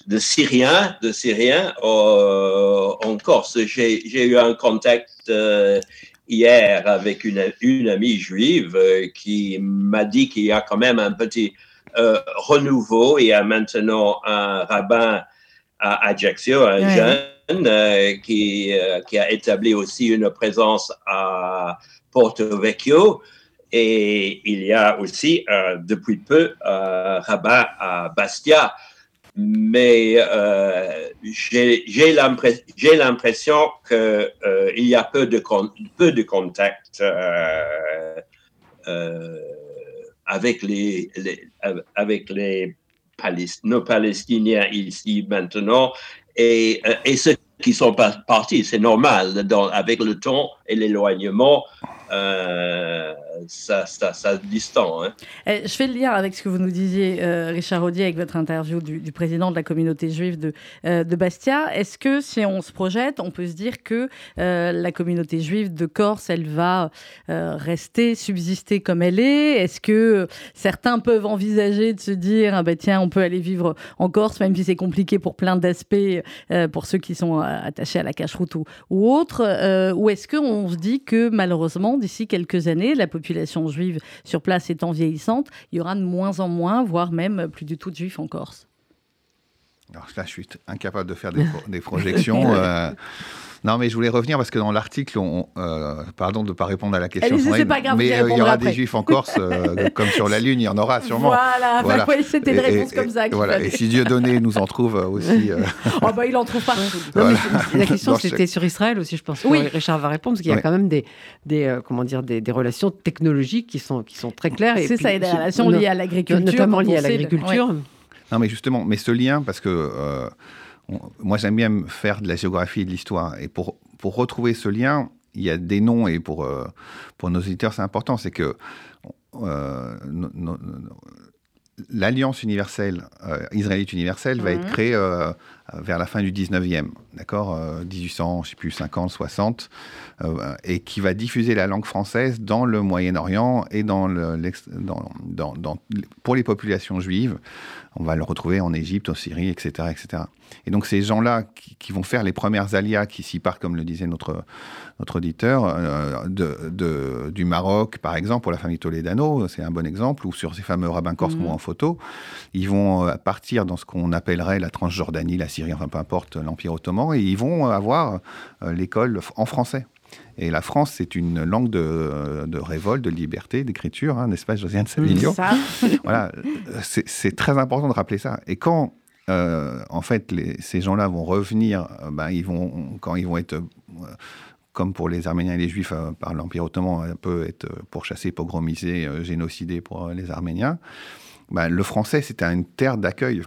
de Syriens, de Syriens en Corse. J'ai eu un contact euh, hier avec une, une, amie juive euh, qui m'a dit qu'il y a quand même un petit euh, renouveau. Il y a maintenant un rabbin à Ajaccio, un jeune, qui, qui a établi aussi une présence à Porto Vecchio. Et il y a aussi, euh, depuis peu, un rabbin à Bastia. Mais euh, j'ai l'impression qu'il euh, y a peu de, contact avec les, les nos Palestiniens ici maintenant. Et ceux qui sont partis, c'est normal, avec le temps et l'éloignement, euh, ça, distend. Hein. Eh, je fais le lien avec ce que vous nous disiez, euh, Richard Audier, avec votre interview du, président de la communauté juive de, euh, de Bastia. Est-ce que si on se projette, on peut se dire que la communauté juive de Corse, elle va rester, subsister comme elle est? Est-ce que certains peuvent envisager de se dire, ah ben tiens, on peut aller vivre en Corse, même si c'est compliqué pour plein d'aspects, pour ceux qui sont attachés à la cache-route ou, ou autre Ou est-ce qu'on se dit que malheureusement, d'ici quelques années, la population juive sur place étant vieillissante, il y aura de moins en moins, voire même plus du tout de juifs en Corse. Alors là, je suis incapable de faire des, projections. Euh, non, mais je voulais revenir parce que dans l'article, on, euh, pardon de ne pas répondre à la question. mais euh, il y aura des juifs en Corse, comme sur la Lune, il y en aura sûrement. Voilà, voilà. c'était une réponse comme ça. Voilà. Et si Dieu donné nous en trouve aussi. oh, bah, il en trouve pas. la question, c'était sur Israël aussi, je pense. Oui. Richard va répondre, parce qu'il y a quand même des, des comment dire, des, relations technologiques qui sont, qui sont très claires. C'est ça, et des relations liées à l'agriculture. Notamment liées à l'agriculture. Non, mais justement, mais ce lien, parce que euh, moi j'aime bien faire de la géographie et de l'histoire, et pour, pour retrouver ce lien, il y a des noms, et pour, euh, pour nos auditeurs c'est important, c'est que euh, l'Alliance universelle, israélite universelle, va être mhm. créée vers la fin du 19e, d'accord 1800, je sais plus, 50, 60, et qui va diffuser la langue française dans le Moyen-Orient et dans, pour les populations juives on va le retrouver en Égypte, en Syrie, etc. etc. Et donc ces gens-là qui, vont faire les premières alias, qui s'y partent, comme le disait notre, notre auditeur, euh, de, du Maroc, par exemple, pour la famille Toledano, c'est un bon exemple, ou sur ces fameux rabbins corses mmh. en photo, ils vont euh, partir dans ce qu'on appellerait la Transjordanie, la Syrie, enfin peu importe, l'Empire ottoman, et ils vont avoir euh, l'école en français. Et la France, c'est une langue de, révolte, de liberté, d'écriture, hein, n'est-ce pas, Josiane Savigno Voilà, c'est très important de rappeler ça. Et quand, euh, en fait, les, ces gens-là vont revenir, ben, ils vont, quand ils vont être, euh, comme pour les Arméniens et les Juifs par l'Empire ottoman, un peu être pourchassés, pogromisés, génocidés pour les Arméniens, ben, le français, c'était une terre d'accueil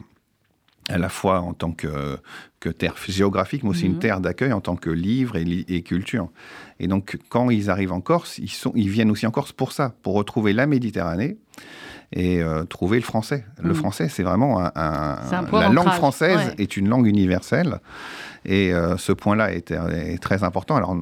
à la fois en tant que, que terre géographique, mais aussi une mhm. terre d'accueil en tant que livre et, culture. Et donc, quand ils arrivent en Corse, ils, sont, ils viennent aussi en Corse pour ça, pour retrouver la Méditerranée et euh, trouver le français. Le mhm. français, c'est vraiment un, la langue française est une langue universelle. Et euh, ce point-là est, est, très important. Alors,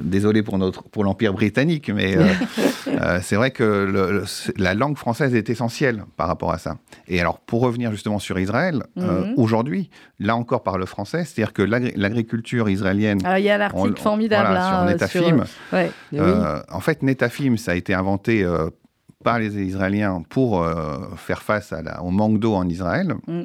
Désolé pour, notre, pour l'Empire britannique, mais euh, c'est vrai que la langue française est essentielle par rapport à ça. Et alors, pour revenir justement sur Israël, mhm. aujourd'hui, là encore par le français, c'est-à-dire que l'agriculture israélienne. il y a l'article formidable sur Netafim. En fait, Netafim, ça a été inventé par les Israéliens pour faire face à au manque d'eau en Israël. Mm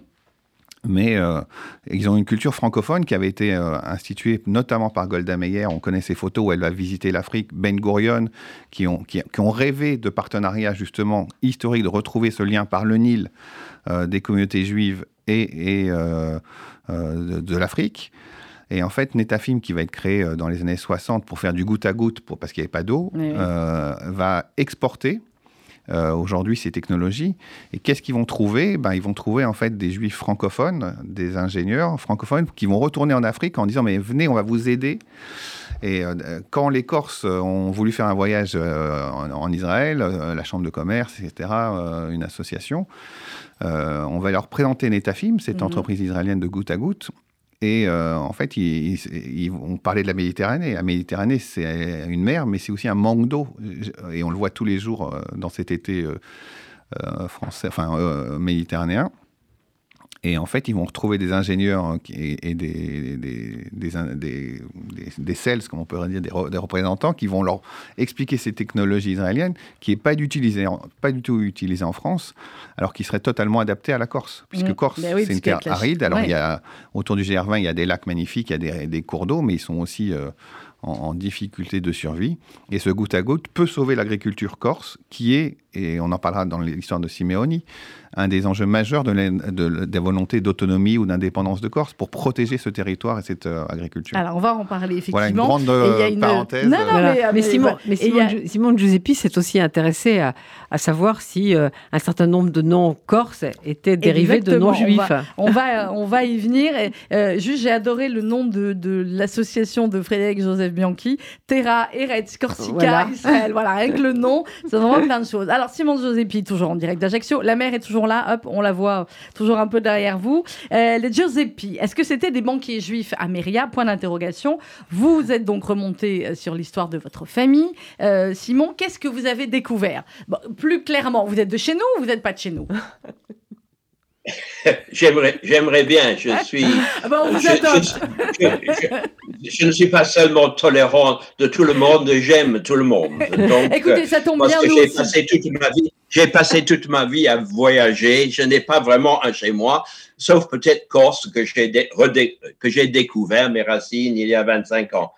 mais euh, ils ont une culture francophone qui avait été euh, instituée notamment par Golda Meir. On connaît ces photos où elle va visiter l'Afrique, Ben Gurion, qui ont, qui, ont rêvé de partenariat justement historique, de retrouver ce lien par le Nil euh, des communautés juives et, et de, de l'Afrique. Et en fait, Netafim, qui va être créé dans les années 60 pour faire du goutte à goutte, pour, parce qu'il n'y avait pas d'eau, va exporter euh, aujourd'hui ces technologies. Et qu'est-ce qu'ils vont trouver? Ben, Ils vont trouver en fait des juifs francophones, des ingénieurs francophones qui vont retourner en Afrique en disant mais venez, on va vous aider. Et euh, quand les Corses ont voulu faire un voyage euh, en, Israël, la Chambre de commerce, etc., une association, on va leur présenter Netafim, cette mhm. entreprise israélienne de goutte à goutte. Et en fait, ils, ils, vont parler de la Méditerranée. La Méditerranée, c'est une mer, mais c'est aussi un manque d'eau. Et on le voit tous les jours dans cet été français, enfin méditerranéen. Et en fait, ils vont retrouver des ingénieurs hein, et, des, des, des, des, sales, comme on pourrait dire, des, représentants, qui vont leur expliquer ces technologies israéliennes qui n'est pas, pas du tout utilisée en France, alors qui serait totalement adaptées à la Corse. Puisque mmh. Corse, ben c'est une terre aride. Alors, il y a, autour du GR20, il y a des lacs magnifiques, il y a des, cours d'eau, mais ils sont aussi euh, en, difficulté de survie. Et ce goutte à goutte peut sauver l'agriculture corse, qui est, et on en parlera dans l'histoire de Simeoni, un des enjeux majeurs de, de, des volontés d'autonomie ou d'indépendance de Corse pour protéger ce territoire et cette euh, agriculture. Alors, on va en parler effectivement. Voilà une grande euh, parenthèse. Non, non, mais, mais, Simon, mais Simon, Giuseppi s'est aussi intéressé à, à savoir si euh, un certain nombre de noms corses étaient dérivés de noms juifs. On va, on va, y venir. juste, j'ai adoré le nom de, de l'association de Frédéric Joseph Bianchi, Terra Eretz Corsica voilà. Israël. Voilà, avec le nom, c'est vraiment plein de choses. Alors, Simon Giuseppi, toujours en direct d'Ajaccio. La mère est toujours là, hop, on la voit toujours un peu derrière vous. Euh, les Giuseppi, est-ce que c'était des banquiers juifs à Méria Point d'interrogation. Vous êtes donc remonté euh, sur l'histoire de votre famille. Euh, Simon, qu'est-ce que vous avez découvert? Plus clairement, vous êtes de chez nous ou vous n'êtes pas de chez nous? J'aimerais, j'aimerais bien. Je suis. Ah on vous je, je, ne suis pas seulement tolérant de tout le monde, j'aime tout le monde. Donc, Écoutez, ça tombe bien. j'ai passé toute ma vie. J'ai passé toute ma vie à voyager. Je n'ai pas vraiment un chez moi, sauf peut-être Corse que j'ai que j'ai découvert mes racines il y a 25 ans.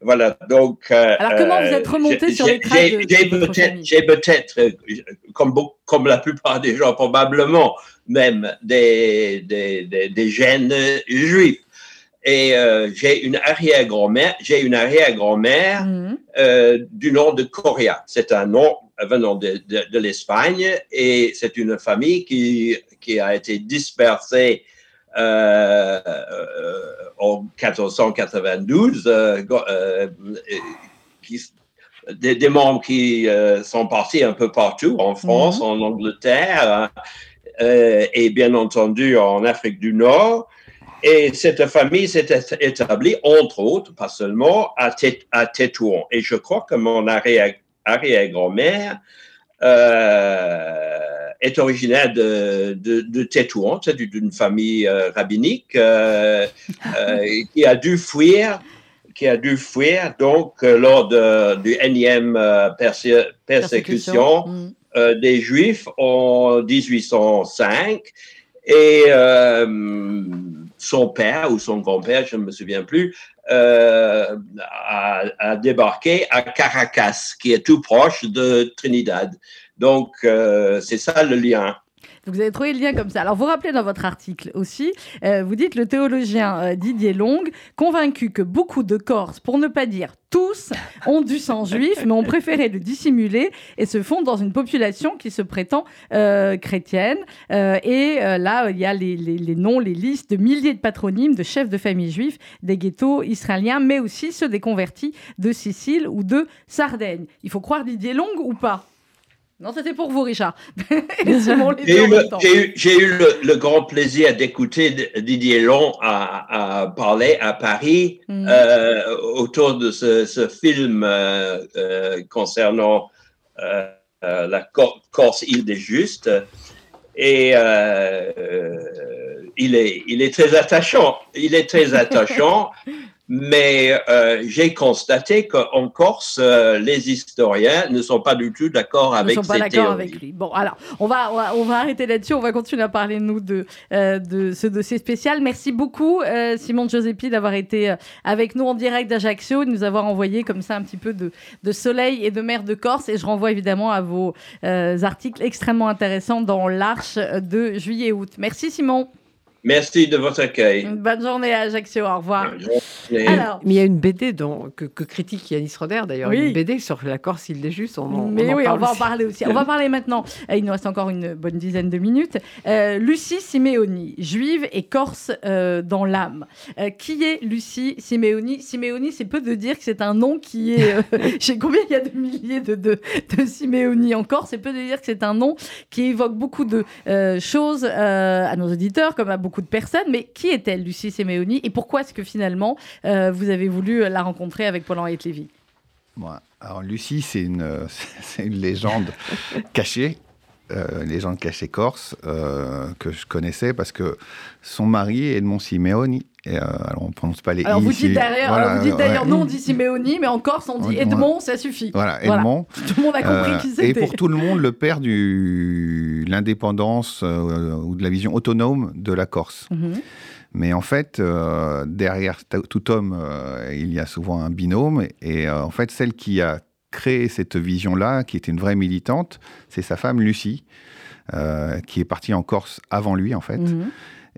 Voilà, donc. Euh, Alors, comment vous êtes remonté sur les traces de, J'ai peut-être, j'ai peut-être, comme, comme la plupart des gens, probablement, même des, des, des, gènes juifs. Et euh, j'ai une arrière-grand-mère, j'ai une arrière-grand-mère mhm. euh, du nom de Coria. C'est un nom venant de, de, de l'Espagne et c'est une famille qui, qui a été dispersée euh, en 1492, qui, des, des, membres qui sont partis un peu partout, en France, mhm. en Angleterre, euh, et bien entendu en Afrique du Nord. Et cette famille s'est établie, entre autres, pas seulement, à, Tétouan. Et je crois que mon arrière-grand-mère euh, est originaire de, de, Tétouan, c'est d'une famille euh, rabbinique qui a dû fuir qui a dû fuir donc lors de, du énième persécution, mm. Euh, des Juifs en 1805 et euh, son père ou son grand-père, je ne me souviens plus, euh, a, débarqué à Caracas, qui est tout proche de Trinidad. Donc, c'est ça le lien. Vous avez trouvé le lien comme ça. Alors, vous rappelez dans votre article aussi, euh, vous dites le théologien euh, Didier Long, convaincu que beaucoup de Corses, pour ne pas dire tous, ont du sang juif, mais ont préféré le dissimuler et se fondent dans une population qui se prétend euh, chrétienne. et là, il y a les, les, noms, les listes de milliers de patronymes de chefs de famille juifs des ghettos israéliens, mais aussi ceux des convertis de Sicile ou de Sardaigne. Il faut croire Didier Long ou pas? Non, c'était pour vous, Richard. J'ai eu, le, grand plaisir d'écouter Didier Long à, parler à Paris mm. euh, autour de ce, film euh, euh, concernant la Corse île des Justes. Et il, est, il est très attachant. Il est très attachant. Mais euh, j'ai constaté qu'en Corse, euh, les historiens ne sont pas du tout d'accord avec ne sont pas d'accord avec lui. Bon, alors, on va, on va, arrêter là-dessus. On va continuer à parler, nous, de, euh, de ce dossier spécial. Merci beaucoup, Simon Giuseppi, d'avoir été avec nous en direct d'Ajaccio, de nous avoir envoyé comme ça un petit peu de, de, soleil et de mer de Corse. Et je renvoie évidemment à vos articles extrêmement intéressants dans l'Arche de juillet-août. Merci, Simon. Merci de votre accueil. bonne journée à Ajaccio. Au revoir. Alors, Mais il y a une BD dont, que, que critique Yanis Roder, d'ailleurs, Oui. une BD sur la Corse, île des Justes. On, en- mais on en oui, on parle va en parler aussi. On va parler maintenant. Euh, Il nous reste encore une bonne dizaine de minutes. Euh, Lucie Simeoni, juive et corse euh, dans l'âme. Euh, qui est Lucie Simeoni? Simeoni, c'est peu de dire que c'est un nom qui est. je sais combien? Il y a de milliers de, de, de Simeoni en Corse. C'est peu de dire que c'est un nom qui évoque beaucoup de euh, choses euh, à nos auditeurs, comme à beaucoup de personnes. Mais qui est-elle, Lucie Simeoni Et pourquoi est-ce que finalement euh, vous avez voulu la rencontrer avec Paul-Henri Lévy? Lucie, c'est une, c'est une légende cachée, euh, une légende cachée corse euh, que je connaissais parce que son mari est Edmond Simeoni. Et, euh, alors on prononce pas les Alors i vous dites derrière, Voilà, vous dites ouais. d'ailleurs, non, on dit Simeoni, mais en Corse, on dit Ouais, Edmond, ça suffit. Voilà, Voilà. Edmond. Tout le monde a compris qui et c'était. pour tout le monde, le père de l'indépendance ou de la vision autonome de la Corse. Mhm. Mais en fait, derrière tout homme, il y a souvent un binôme. Et en fait, celle qui a créé cette vision-là, qui était une vraie militante, c'est sa femme Lucie, euh, qui est partie en Corse avant lui, en fait, Mhm.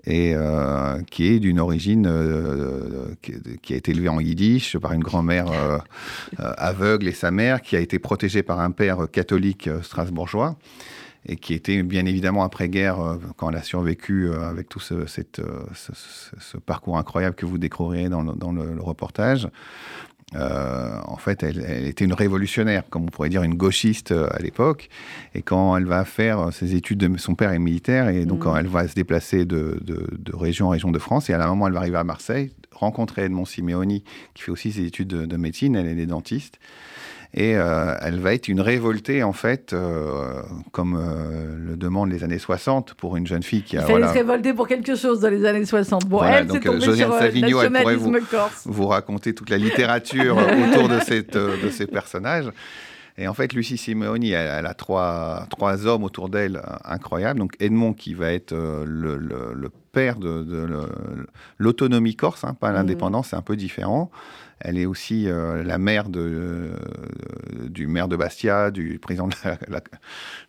et euh, qui est d'une origine euh, qui, qui a été élevée en yiddish par une grand-mère euh, aveugle et sa mère, qui a été protégée par un père catholique strasbourgeois et qui était bien évidemment après-guerre, quand elle a survécu avec tout ce, cette, ce, ce- ce parcours incroyable que vous découvrirez dans le, dans le- le reportage. Euh, en fait, elle, elle était une révolutionnaire, comme on pourrait dire une gauchiste euh, à l'époque. Et quand elle va faire euh, ses études, de, son père est militaire, et donc Mhm. quand elle va se déplacer de, de- de région en région de France, et à un moment, elle va arriver à Marseille, rencontrer Edmond Simeoni, qui fait aussi ses études de, de médecine, elle est dentiste. Et euh, elle va être une révoltée, en fait, euh, comme euh, le demandent les années 60 pour une jeune fille qui Il a. fallait voilà, se révolter pour quelque chose dans les années 60. Bon, Voilà, elle, c'est donc, tombée Josiane sur Savigno, elle pourrait corse. vous raconter toute la littérature autour de, cette, de ces personnages. Et en fait, Lucie Simeoni, elle, elle a trois, trois hommes autour d'elle euh, incroyables. Donc Edmond, qui va être euh, le, le- le père de, l'autonomie corse, hein, pas Mhm. l'indépendance, c'est un peu différent. Elle est aussi euh, la mère de, euh, du maire de Bastia, du président de, la- la-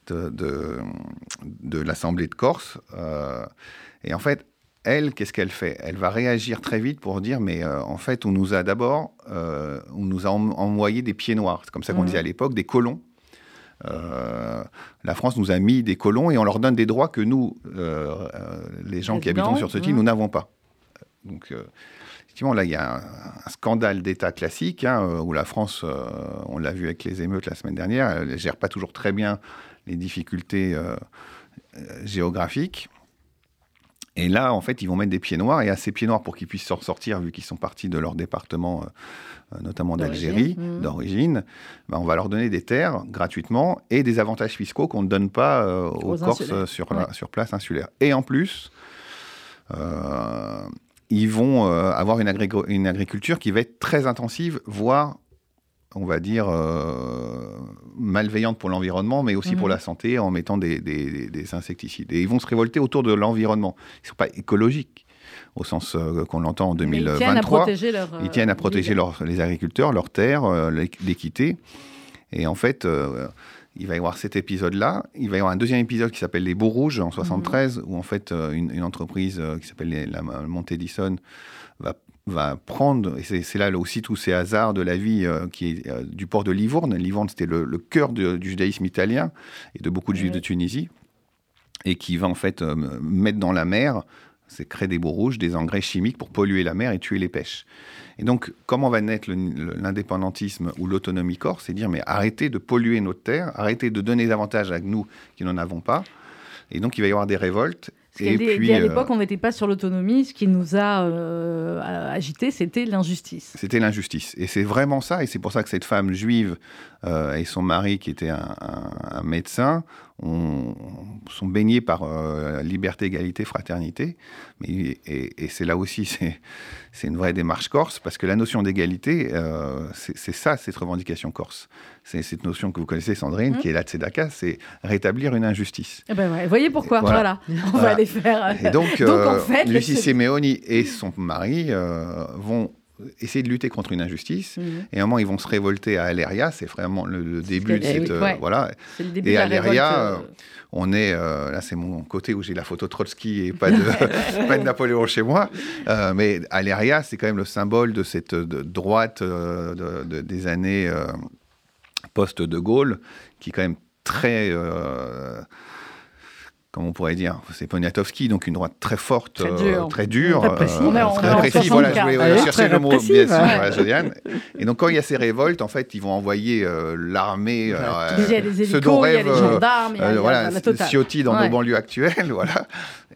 de, de- de l'Assemblée de Corse. Euh, et en fait, elle, qu'est-ce qu'elle fait? Elle va réagir très vite pour dire, mais en fait, on nous a d'abord, on nous a en- envoyé des pieds noirs, c'est comme ça qu'on Mhm. disait à l'époque, des colons. Euh, la France nous a mis des colons et on leur donne des droits que nous, euh, euh, les gens qui habitons sur ce île, mhm. nous n'avons pas. Donc, effectivement, là, il y a un, un scandale d'État classique hein, euh, où la France, euh, on l'a vu avec les émeutes la semaine dernière, elle ne gère pas toujours très bien les difficultés euh, géographiques. Et là, en fait, ils vont mettre des pieds noirs. Et à ces pieds noirs, pour qu'ils puissent s'en sortir, vu qu'ils sont partis de leur département, euh, notamment d'Algérie, mhm. d'origine, ben, on va leur donner des terres gratuitement et des avantages fiscaux qu'on ne donne pas euh, aux, Aux Corses sur, la- sur place insulaire. Et en plus, euh, ils vont euh, avoir une, agriculture qui va être très intensive, voire, on va dire, euh, malveillante pour l'environnement, mais aussi pour Mhm. la santé, en mettant des, des- des insecticides. Et ils vont se révolter autour de l'environnement. Ils ne sont pas écologiques, au sens euh, qu'on l'entend en Mais ils tiennent à 2023. protéger leur. Ils tiennent à protéger leurs- les agriculteurs, leurs terres, l'équ- l'équité. Et en fait, il va y avoir cet épisode-là. Il va y avoir un deuxième épisode qui s'appelle Les Beaux Rouges en 73, où en fait, euh, une, une entreprise euh, qui s'appelle les- la Monte Edison va, va prendre, et c'est là aussi tous ces hasards de la vie euh, qui est euh, du port de Livourne. Livourne, c'était le, le cœur de- du judaïsme italien et de beaucoup de juifs de Tunisie, et qui va en fait euh, mettre dans la mer c'est créer des baux rouges, des engrais chimiques pour polluer la mer et tuer les pêches. Et donc, comment va naître l'indépendantisme ou l'autonomie corse C'est dire, mais arrêtez de polluer notre terre, arrêtez de donner des avantages à nous qui n'en avons pas. Et donc, il va y avoir des révoltes. Parce dit- dit à l'époque, on n'était pas sur l'autonomie. Ce qui nous a euh, agité, c'était l'injustice. C'était l'injustice. Et c'est vraiment ça. Et c'est pour ça que cette femme juive euh, et son mari, qui était un, un- un médecin, ont- sont baignés par euh, liberté, égalité, fraternité. Mais, et et c'est là aussi, c'est une vraie démarche corse, parce que la notion d'égalité, euh, c'est ça, cette revendication corse. C'est cette notion que vous connaissez, Sandrine, Mhm. qui est la tzedaka, c'est rétablir une injustice. Eh ben ouais, voyez pourquoi. Voilà. Voilà. On va aller faire. Et donc, Donc, en euh, fait, Lucie Simeoni et son mari euh, vont essayer de lutter contre une injustice. Mhm. Et à un moment, ils vont se révolter à Aléria. C'est vraiment le, le début de cette. oui, euh, ouais. voilà. Le début Et de Aléria, révolte, euh, On est. euh, là, c'est mon côté où j'ai la photo de Trotsky et pas de, pas de Napoléon chez moi. Euh, mais Aléria, c'est quand même le symbole de cette de droite euh, de- de- des années euh, post-De Gaulle, qui est quand même très. Euh, Comment on pourrait dire C'est Poniatowski, donc une droite très forte, Très euh, dure. très dure, euh, très. Voilà, je 64. voulais euh, chercher le mot, bien sûr, ouais. Josiane. Et donc, quand il y a ces révoltes, en fait, ils vont envoyer euh, l'armée. euh, a les rêve, euh, voilà. Ciotti dans Ouais. nos banlieues actuelles, voilà.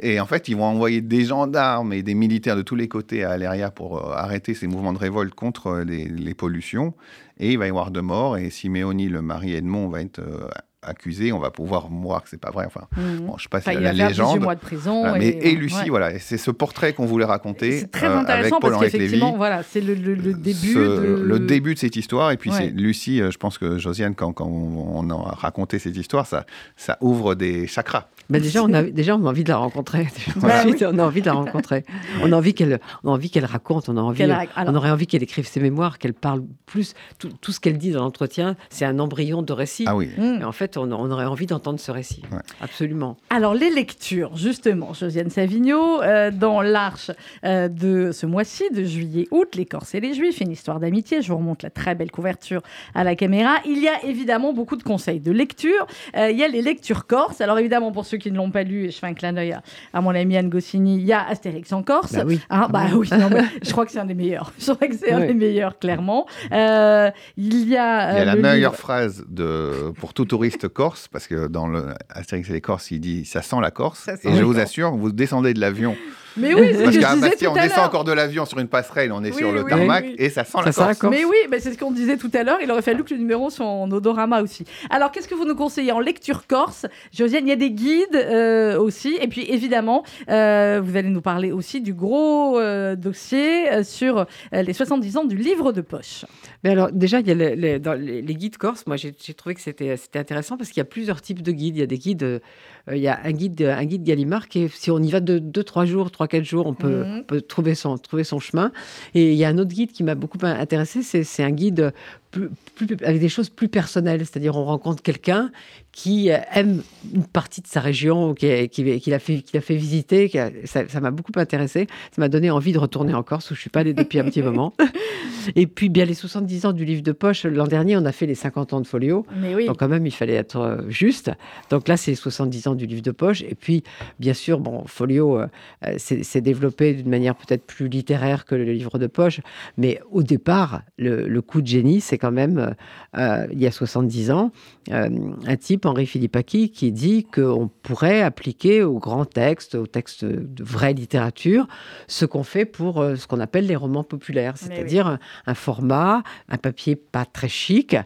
Et en fait, ils vont envoyer des gendarmes et des militaires de tous les côtés à Aléria pour euh, arrêter ces mouvements de révolte contre euh, les, les pollutions. Et il va y avoir de morts. Et Simeoni, le mari Edmond, va être euh, accusé. On va pouvoir voir que c'est pas vrai. Enfin, Mhm. bon, je sais pas si Enfin, il la, va la faire 18 légende. mois de prison. Voilà, mais, et Lucie, ouais. voilà, c'est ce portrait qu'on voulait raconter C'est très euh, avec intéressant Paul parce qu'effectivement, voilà, c'est le, le- le début. Ce- de... le début de cette histoire. Et puis, Ouais. c'est Lucie, euh, je pense que Josiane, quand, quand on a raconté cette histoire, ça, ça ouvre des chakras. Ben déjà, on a, déjà, on a envie de la rencontrer. Bah Ensuite, on a envie de la rencontrer. On a envie qu'elle, on a envie qu'elle raconte. On a envie, Qu'elle a- alors- on aurait envie qu'elle écrive ses mémoires, qu'elle parle plus. Tout, tout ce qu'elle dit dans l'entretien, c'est un embryon de récit. Ah oui. Mm. Et en fait, on, on aurait envie d'entendre ce récit. Ouais. Absolument. Alors, les lectures, justement, Josiane Savigno, euh, dans l'Arche euh, de ce mois-ci, de juillet-août, Les Corses et les Juifs, une histoire d'amitié. Je vous remonte la très belle couverture à la caméra. Il y a évidemment beaucoup de conseils de lecture. Euh, il y a les lectures corses. Alors, évidemment, pour ceux qui ne l'ont pas lu, et je fais un clin d'œil à, à mon ami Anne Goscinny, il y a Astérix en Corse. Bah oui. Hein, bah oui, non, mais je crois que c'est un des meilleurs. Je crois que c'est un des meilleurs, clairement. Euh, il y a, Il y euh, a la le meilleure livre- phrase de, pour tout touriste corse, parce que dans le Astérix et les Corses, il dit ça sent la Corse. Ça et la je vous assure, vous descendez de l'avion. Mais oui, c'est ce que Parce je qu'à Bastia, tout on descend encore de l'avion sur une passerelle, on est Oui, sur le oui, tarmac, oui, oui. et ça sent Ça la Corse. Corse. Mais oui, c'est ce qu'on disait tout à l'heure. Il aurait fallu que le numéro soit en odorama aussi. Alors, qu'est-ce que vous nous conseillez en lecture corse? Josiane, il y a des guides euh, aussi. Et puis, évidemment, euh, vous allez nous parler aussi du gros euh, dossier euh, sur euh, les 70 ans du livre de poche. Mais alors, déjà, il y a les, les- dans les, les guides corses. Moi, j'ai j'ai trouvé que c'était c'était intéressant parce qu'il y a plusieurs types de guides. Il y a des guides. Euh, il y a un guide, un guide Gallimard qui, est- si on y va de 2-3 jours, 3-4 jours, on peut, Mhm. peut trouver, son, trouver son chemin. Et il y a un autre guide qui m'a beaucoup intéressé. C'est un guide plus, plus- avec des choses plus personnelles. C'est-à-dire, on rencontre quelqu'un qui euh, aime une partie de sa région, qui, qui, qui l'a fait, qui l'a fait visiter. qui a- ça m'a beaucoup intéressé. Ça m'a donné envie de retourner en Corse où je suis pas allée depuis un petit moment. Et puis, bien les 70 ans du livre de poche. L'an dernier, on a fait les 50 ans de Folio. Mais oui. Donc quand même, il fallait être euh, juste. Donc là, c'est les 70 ans du livre de poche. Et puis, bien sûr, bon, Folio euh, euh, s'est s'est développé d'une manière peut-être plus littéraire que le livre de poche. Mais au départ, le, le coup de génie, c'est quand même, euh, euh, il y a 70 ans, euh, un type, Henri Philippaki, qui dit qu'on pourrait appliquer aux grands textes, aux textes de vraie littérature, ce qu'on fait pour euh, ce qu'on appelle les romans populaires. Oui. C'est-à-dire un, un format, un papier pas très chic.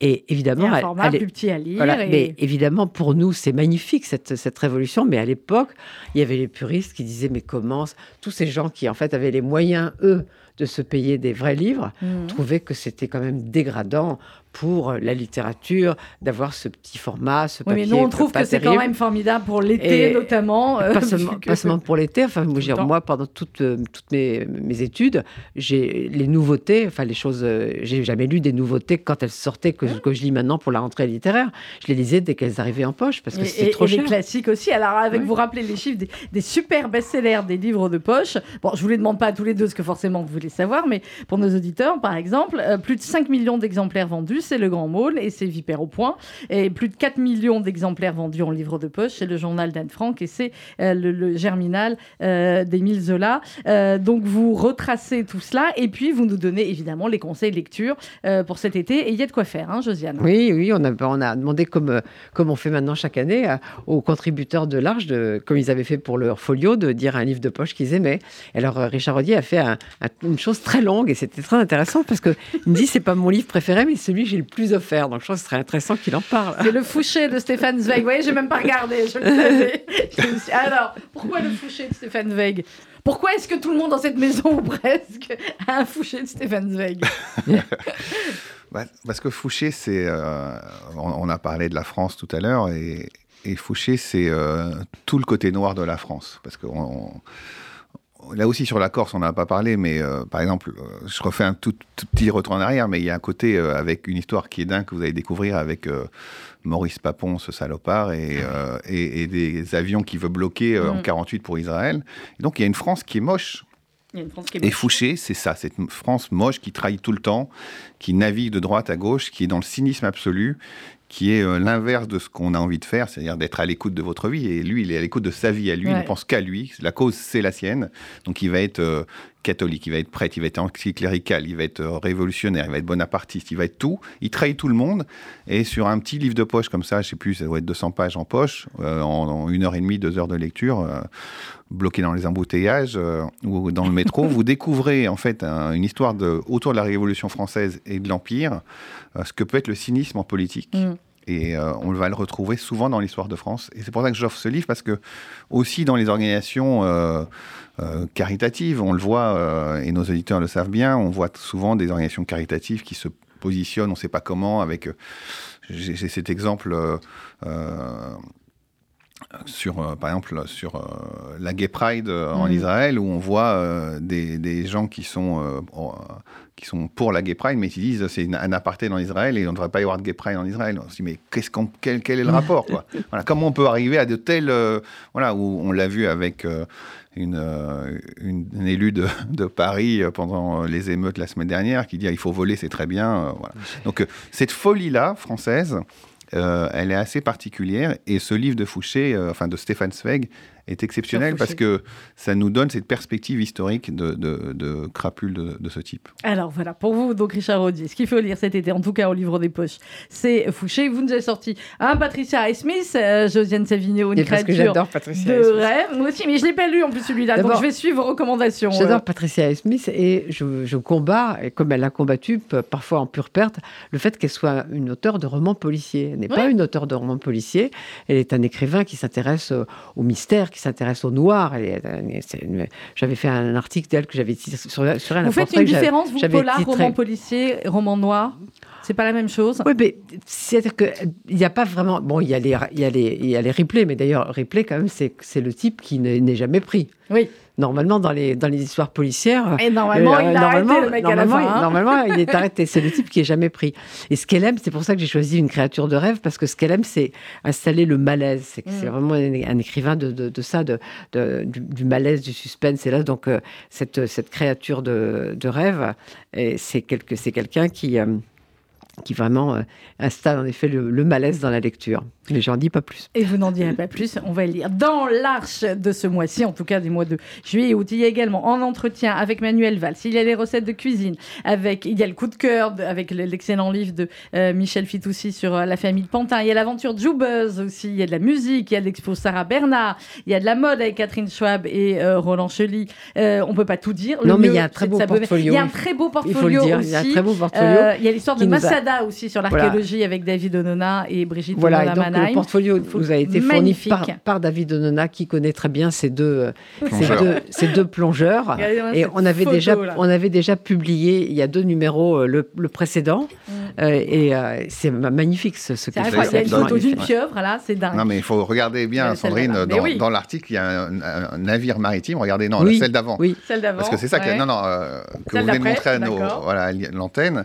Et Et évidemment, un format elle plus petit à lire. voilà, et- mais évidemment, pour nous, c'est magnifique cette, cette révolution. Mais à l'époque, il y avait les puristes qui disaient Mais comment Tous ces gens qui, en fait, avaient les moyens, eux, de se payer des vrais livres, Mhm. trouvaient que c'était quand même dégradant pour la littérature d'avoir ce petit format, ce Oui, papier. mais nous, on trouve que c'est quand même formidable pour l'été, notamment. euh, Pas seulement, que- pas seulement pour l'été. Enfin, moi, dire, moi, pendant toutes, euh, toutes mes, mes études, j'ai les nouveautés, enfin les choses. euh, j'ai jamais lu des nouveautés quand elles sortaient que, que je lis maintenant pour la rentrée littéraire. Je les lisais dès qu'elles arrivaient en poche parce que et- trop et cher. les classiques aussi. Alors, avec Oui. vous rappelez les chiffres des, des super best-sellers des livres de poche. Bon, je vous les demande pas à tous les deux, ce que forcément vous voulez savoir, mais pour nos auditeurs, par exemple, euh, plus de 5 millions d'exemplaires vendus, c'est Le Grand Môle et c'est Vipère au point. Et plus de 4 millions d'exemplaires vendus en livre de poche, c'est le journal d'Anne Frank et c'est euh, le, Germinal euh, d'Émile Zola. Euh, donc, vous retracez tout cela et puis vous nous donnez évidemment les conseils de lecture euh, pour cet été. Et il y a de quoi faire, hein, Josiane Oui, oui, on a, demandé, comme, comme on fait maintenant chaque année, aux contributeurs de l'Arche, comme ils avaient fait pour leur folio, de dire un livre de poche qu'ils aimaient. Et alors, Richard Rodier a fait un- un- une chose très longue et c'était très intéressant parce qu'il me dit c'est pas mon livre préféré, mais celui que j'ai le plus offert. Donc, je trouve que ce serait intéressant qu'il en parle. C'est le Fouché de Stéphane Zweig. Vous voyez, j'ai même pas regardé, je le savais. Je me suis- Alors, pourquoi le Fouché de Stéphane Zweig? Pourquoi est-ce que tout le monde dans cette maison, ou presque, a un Fouché de Stéphane Zweig? Bah, parce que Fouché, c'est. euh, on, on a parlé de la France tout à l'heure, et, et Fouché, c'est euh, tout le côté noir de la France. Parce que on- là aussi sur la Corse, on n'en a pas parlé, mais euh, par exemple, euh, je refais un tout, petit retour en arrière, mais il y a un côté avec une histoire qui est dingue que vous allez découvrir avec Maurice Papon, ce salopard, et, et, des avions qui veut bloquer en 48 mm. pour Israël. donc il y a une France qui est moche. Et Fouché, c'est ça, cette France moche qui trahit tout le temps, qui navigue de droite à gauche, qui est dans le cynisme absolu, qui est euh, l'inverse de ce qu'on a envie de faire, c'est-à-dire d'être à l'écoute de votre vie. Et lui, il est à l'écoute de sa vie à lui, il ne pense qu'à lui. La cause, c'est la sienne. Donc il va être euh, catholique, il va être prêtre, il va être anticlérical, il va être euh, révolutionnaire, il va être bonapartiste, il va être tout. Il trahit tout le monde. Et sur un petit livre de poche comme ça, je sais plus, ça doit être 200 pages en poche, en, une heure et demie, deux heures de lecture, bloqué dans les embouteillages ou dans le métro, vous découvrez en fait une histoire de, autour de la Révolution française et de l'Empire, ce que peut être le cynisme en politique. Mm. Et euh, on va le retrouver souvent dans l'histoire de France. Et c'est pour ça que j'offre ce livre, parce que aussi dans les organisations euh, euh, caritatives, on le voit, et nos auditeurs le savent bien, on voit souvent des organisations caritatives qui se positionnent, on ne sait pas comment, avec... J'ai cet exemple sur, par exemple, sur la Gay Pride en mmh. Israël, où on voit des, des, gens qui sont qui sont pour la gay pride, mais qui disent c'est un apartheid en Israël et on ne devrait pas y avoir de gay pride en Israël. On se dit mais qu'est-ce qu'on, quel, quel, est le rapport quoi voilà, Comment on peut arriver à de tels... Euh, voilà, où on l'a vu avec euh, une, euh, une, élue de, de, Paris pendant les émeutes la semaine dernière qui dit il faut voler, c'est très bien. Voilà. Donc cette folie-là, française, elle est assez particulière et ce livre de Fouché, enfin de Stéphane Zweig, est exceptionnel parce que ça nous donne cette perspective historique de, de, de crapules de, ce type. Alors voilà, pour vous, donc Richard Rodier, ce qu'il faut lire cet été, en tout cas au livre des poches, c'est Fouché. Vous nous avez sorti un Patricia Smith, euh, Josiane Savigno, une créature j'adore Patricia de rêve. Moi aussi, mais je ne l'ai pas lu en plus celui-là, donc je vais suivre vos recommandations. J'adore Patricia Smith et je, je, combats, et comme elle a combattu, parfois en pure perte, le fait qu'elle soit une auteure de romans policiers. Elle n'est pas une auteure de romans policiers, elle est un écrivain qui s'intéresse au mystère, qui s'intéresse au noir. J'avais fait un article d'elle que j'avais sur, sur elle. Vous faites une différence, vous, polar, roman policier, roman noir? C'est pas la même chose? Oui, mais c'est-à-dire qu'il n'y a pas vraiment. Bon, il y a les, il y a les, il y a les replays, mais d'ailleurs, replay, quand même, c'est le type qui n'est jamais pris. Oui normalement dans les dans les histoires policières. Et normalement, il, normalement, le mec normalement, à la fin, hein. normalement, il est arrêté. C'est le type qui est jamais pris. Et ce qu'elle aime, c'est pour ça que j'ai choisi une créature de rêve parce que ce qu'elle aime, c'est installer le malaise. C'est mm. vraiment un, écrivain de, de, ça, de, du, malaise, du suspense. Et là, donc euh, cette cette créature de, de rêve, c'est quelqu'un qui euh, qui vraiment euh, installe en effet le, malaise dans la lecture. Mais j'en dis pas plus. Et vous n'en direz pas plus, on va lire dans l'Arche de ce mois-ci, en tout cas du mois de juillet et août. Il y a également en entretien avec Manuel Valls, il y a les recettes de cuisine, avec, il y a le coup de cœur avec l'excellent livre de euh, Michel Fitoussi sur euh, la famille Pantin, il y a l'aventure Joubeuse aussi, il y a de la musique, il y a l'expo Sarah Bernard, il y a de la mode avec Catherine Schwab et Roland Chely. on peut pas tout dire. non, mais il y a un très beau portfolio. Il y a un très beau portfolio il aussi. Il y a l'histoire de Aussi sur l'archéologie avec David Onona et Brigitte voilà, donc Le portfolio nous a été fourni par, David Onona qui connaît très bien ces deux, ces deux, plongeurs. et on avait, déjà, on avait déjà publié il y a deux numéros euh, le, précédent. Mm. Euh, et euh, c'est magnifique ce, ce qu'il fait. Il y a une photo d'une pieuvre, là, c'est dingue. Non, mais il faut regarder bien, Sandrine, dans, l'article, il y a un, navire maritime. Regardez, non, celle d'avant. Oui, celle d'avant. Parce que c'est ça que, non, non, que vous venez de montrer à nos, voilà, l'antenne.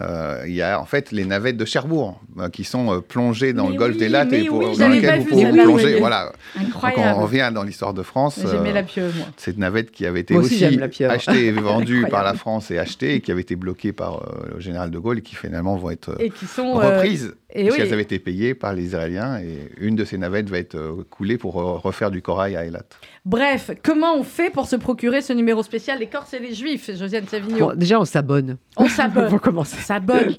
Euh, il y a en fait les navettes de Cherbourg euh, qui sont euh, plongées dans le golfe des Lattes et pour, dans lesquelles vous pouvez plonger. Voilà. Incroyable. Donc on revient dans l'histoire de France. J'aimais la pieuvre, moi. Cette navette qui avait été aussi, achetée et vendue par la France et achetée et qui avait été bloquée par le général de Gaulle et qui finalement vont être et qui sont, reprises. Et parce qu'elles avaient été payées par les Israéliens et une de ces navettes va être coulée pour refaire du corail à Eilat. Bref, comment on fait pour se procurer ce numéro spécial Les Corses et les Juifs, Josiane Savigno Déjà, on s'abonne. On s'abonne. on commencer s'abonne.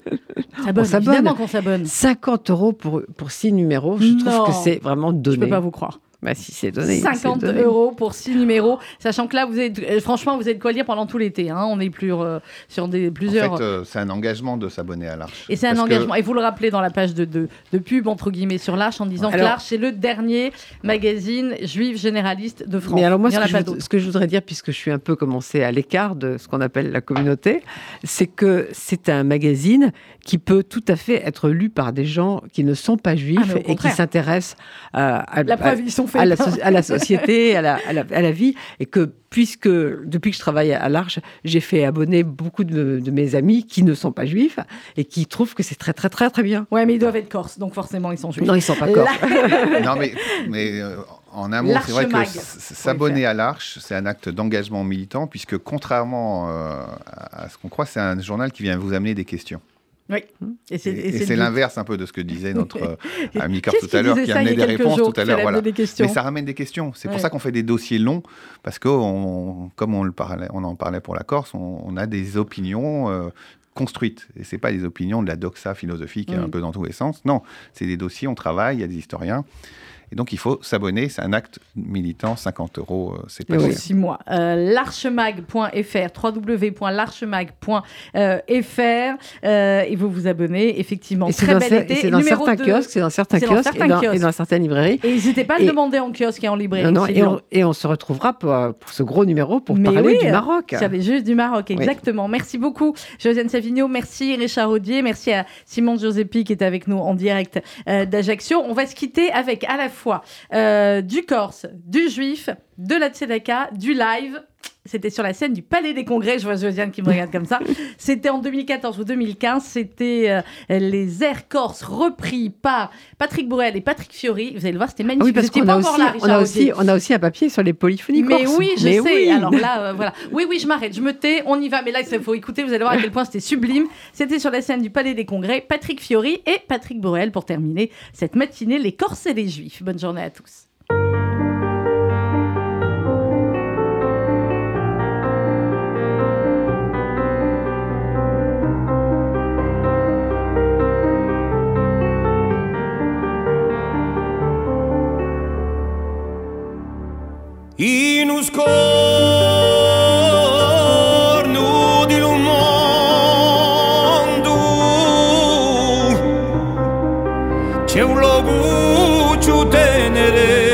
s'abonne. Évidemment qu'on s'abonne. 50 euros pour, pour six numéros, je trouve que c'est vraiment donné. Je peux pas vous croire. Bah, si c'est donné. 50 euros pour 6 numéros, sachant que là, vous êtes, euh, franchement, vous êtes quoi lire pendant tout l'été. Hein. On est plus euh, sur des, plusieurs. En fait, euh, c'est un engagement de s'abonner à l'Arche. Et c'est un engagement. Et vous le rappelez dans la page de, de, de pub, entre guillemets, sur l'Arche, en disant que l'Arche, c'est le dernier magazine juif généraliste de France. Mais alors, moi, ce que, je, ce que, je, voudrais dire, puisque je suis un peu commencé à l'écart de ce qu'on appelle la communauté, c'est que c'est un magazine qui peut tout à fait être lu par des gens qui ne sont pas juifs ah, et qui s'intéressent à, La preuve, ils sont fait. à la, so- à la société, à la, à, la, à la vie, et que puisque depuis que je travaille à l'Arche, j'ai fait abonner beaucoup de, de mes amis qui ne sont pas juifs et qui trouvent que c'est très très très très bien. Ouais, mais ils doivent être corses, donc forcément ils sont juifs. Non, ils sont pas corses. non, mais, mais euh, en un mot, c'est vrai que s'abonner à l'Arche, c'est un acte d'engagement militant, puisque contrairement euh, à ce qu'on croit, c'est un journal qui vient vous amener des questions. Oui. Et c'est Et, et et c'est c'est le but. l'inverse un peu de ce que disait notre euh, ami Qu'est-ce tout à l'heure, qui amenait a des réponses jours, tout à l'heure. Voilà. Mais ça ramène des questions. C'est pour ça qu'on fait des dossiers longs, parce que on, comme on, le parlait, on en parlait pour la Corse, on, on a des opinions euh, construites. Et c'est pas des opinions de la doxa philosophique un peu dans tous les sens. Non, c'est des dossiers, on travaille, il y a des historiens. Et donc il faut s'abonner, c'est un acte militant, 50 euros, euh, c'est pas cher. six mois. Euh, l'archemag.fr, www.l'archemag.fr, euh, et vous vous abonnez, effectivement. Et c'est Très dans, été. c'est certains kiosques, c'est dans certains kiosques, et, dans, kiosques. et dans certaines librairies. Et n'hésitez pas à le demander en kiosque et en librairie. Non, non, c'est et, on, et on se retrouvera pour, pour ce gros numéro pour Mais parler oui, du Maroc. J'avais juste du Maroc, exactement. Merci beaucoup, Josiane Savigno. Merci, Richard Audier. Merci à Simon Giuseppi qui est avec nous en direct euh, d'Ajaccio. On va se quitter avec à la fois euh, du Corse, du Juif, de la Tzedaka, du live. C'était sur la scène du Palais des Congrès. Je vois Josiane qui me regarde comme ça. C'était en 2014 ou 2015. C'était euh, les airs corses repris par Patrick Bourrel et Patrick Fiori. Vous allez le voir, c'était Ah magnifique. oui, parce qu'on a encore aussi, là, on, a aussi, on a aussi un papier sur les polyphonies Mais corses. oui, je Mais sais. oui. Alors là, euh, voilà. Oui, oui, je m'arrête, je me tais, on y va. Mais là, il faut écouter, vous allez voir à quel point c'était sublime. C'était sur la scène du Palais des Congrès. Patrick Fiori et Patrick Borel pour terminer cette matinée, les Corses et les Juifs. Bonne journée à tous. inus cornu di un mondo c'è un luogo tenere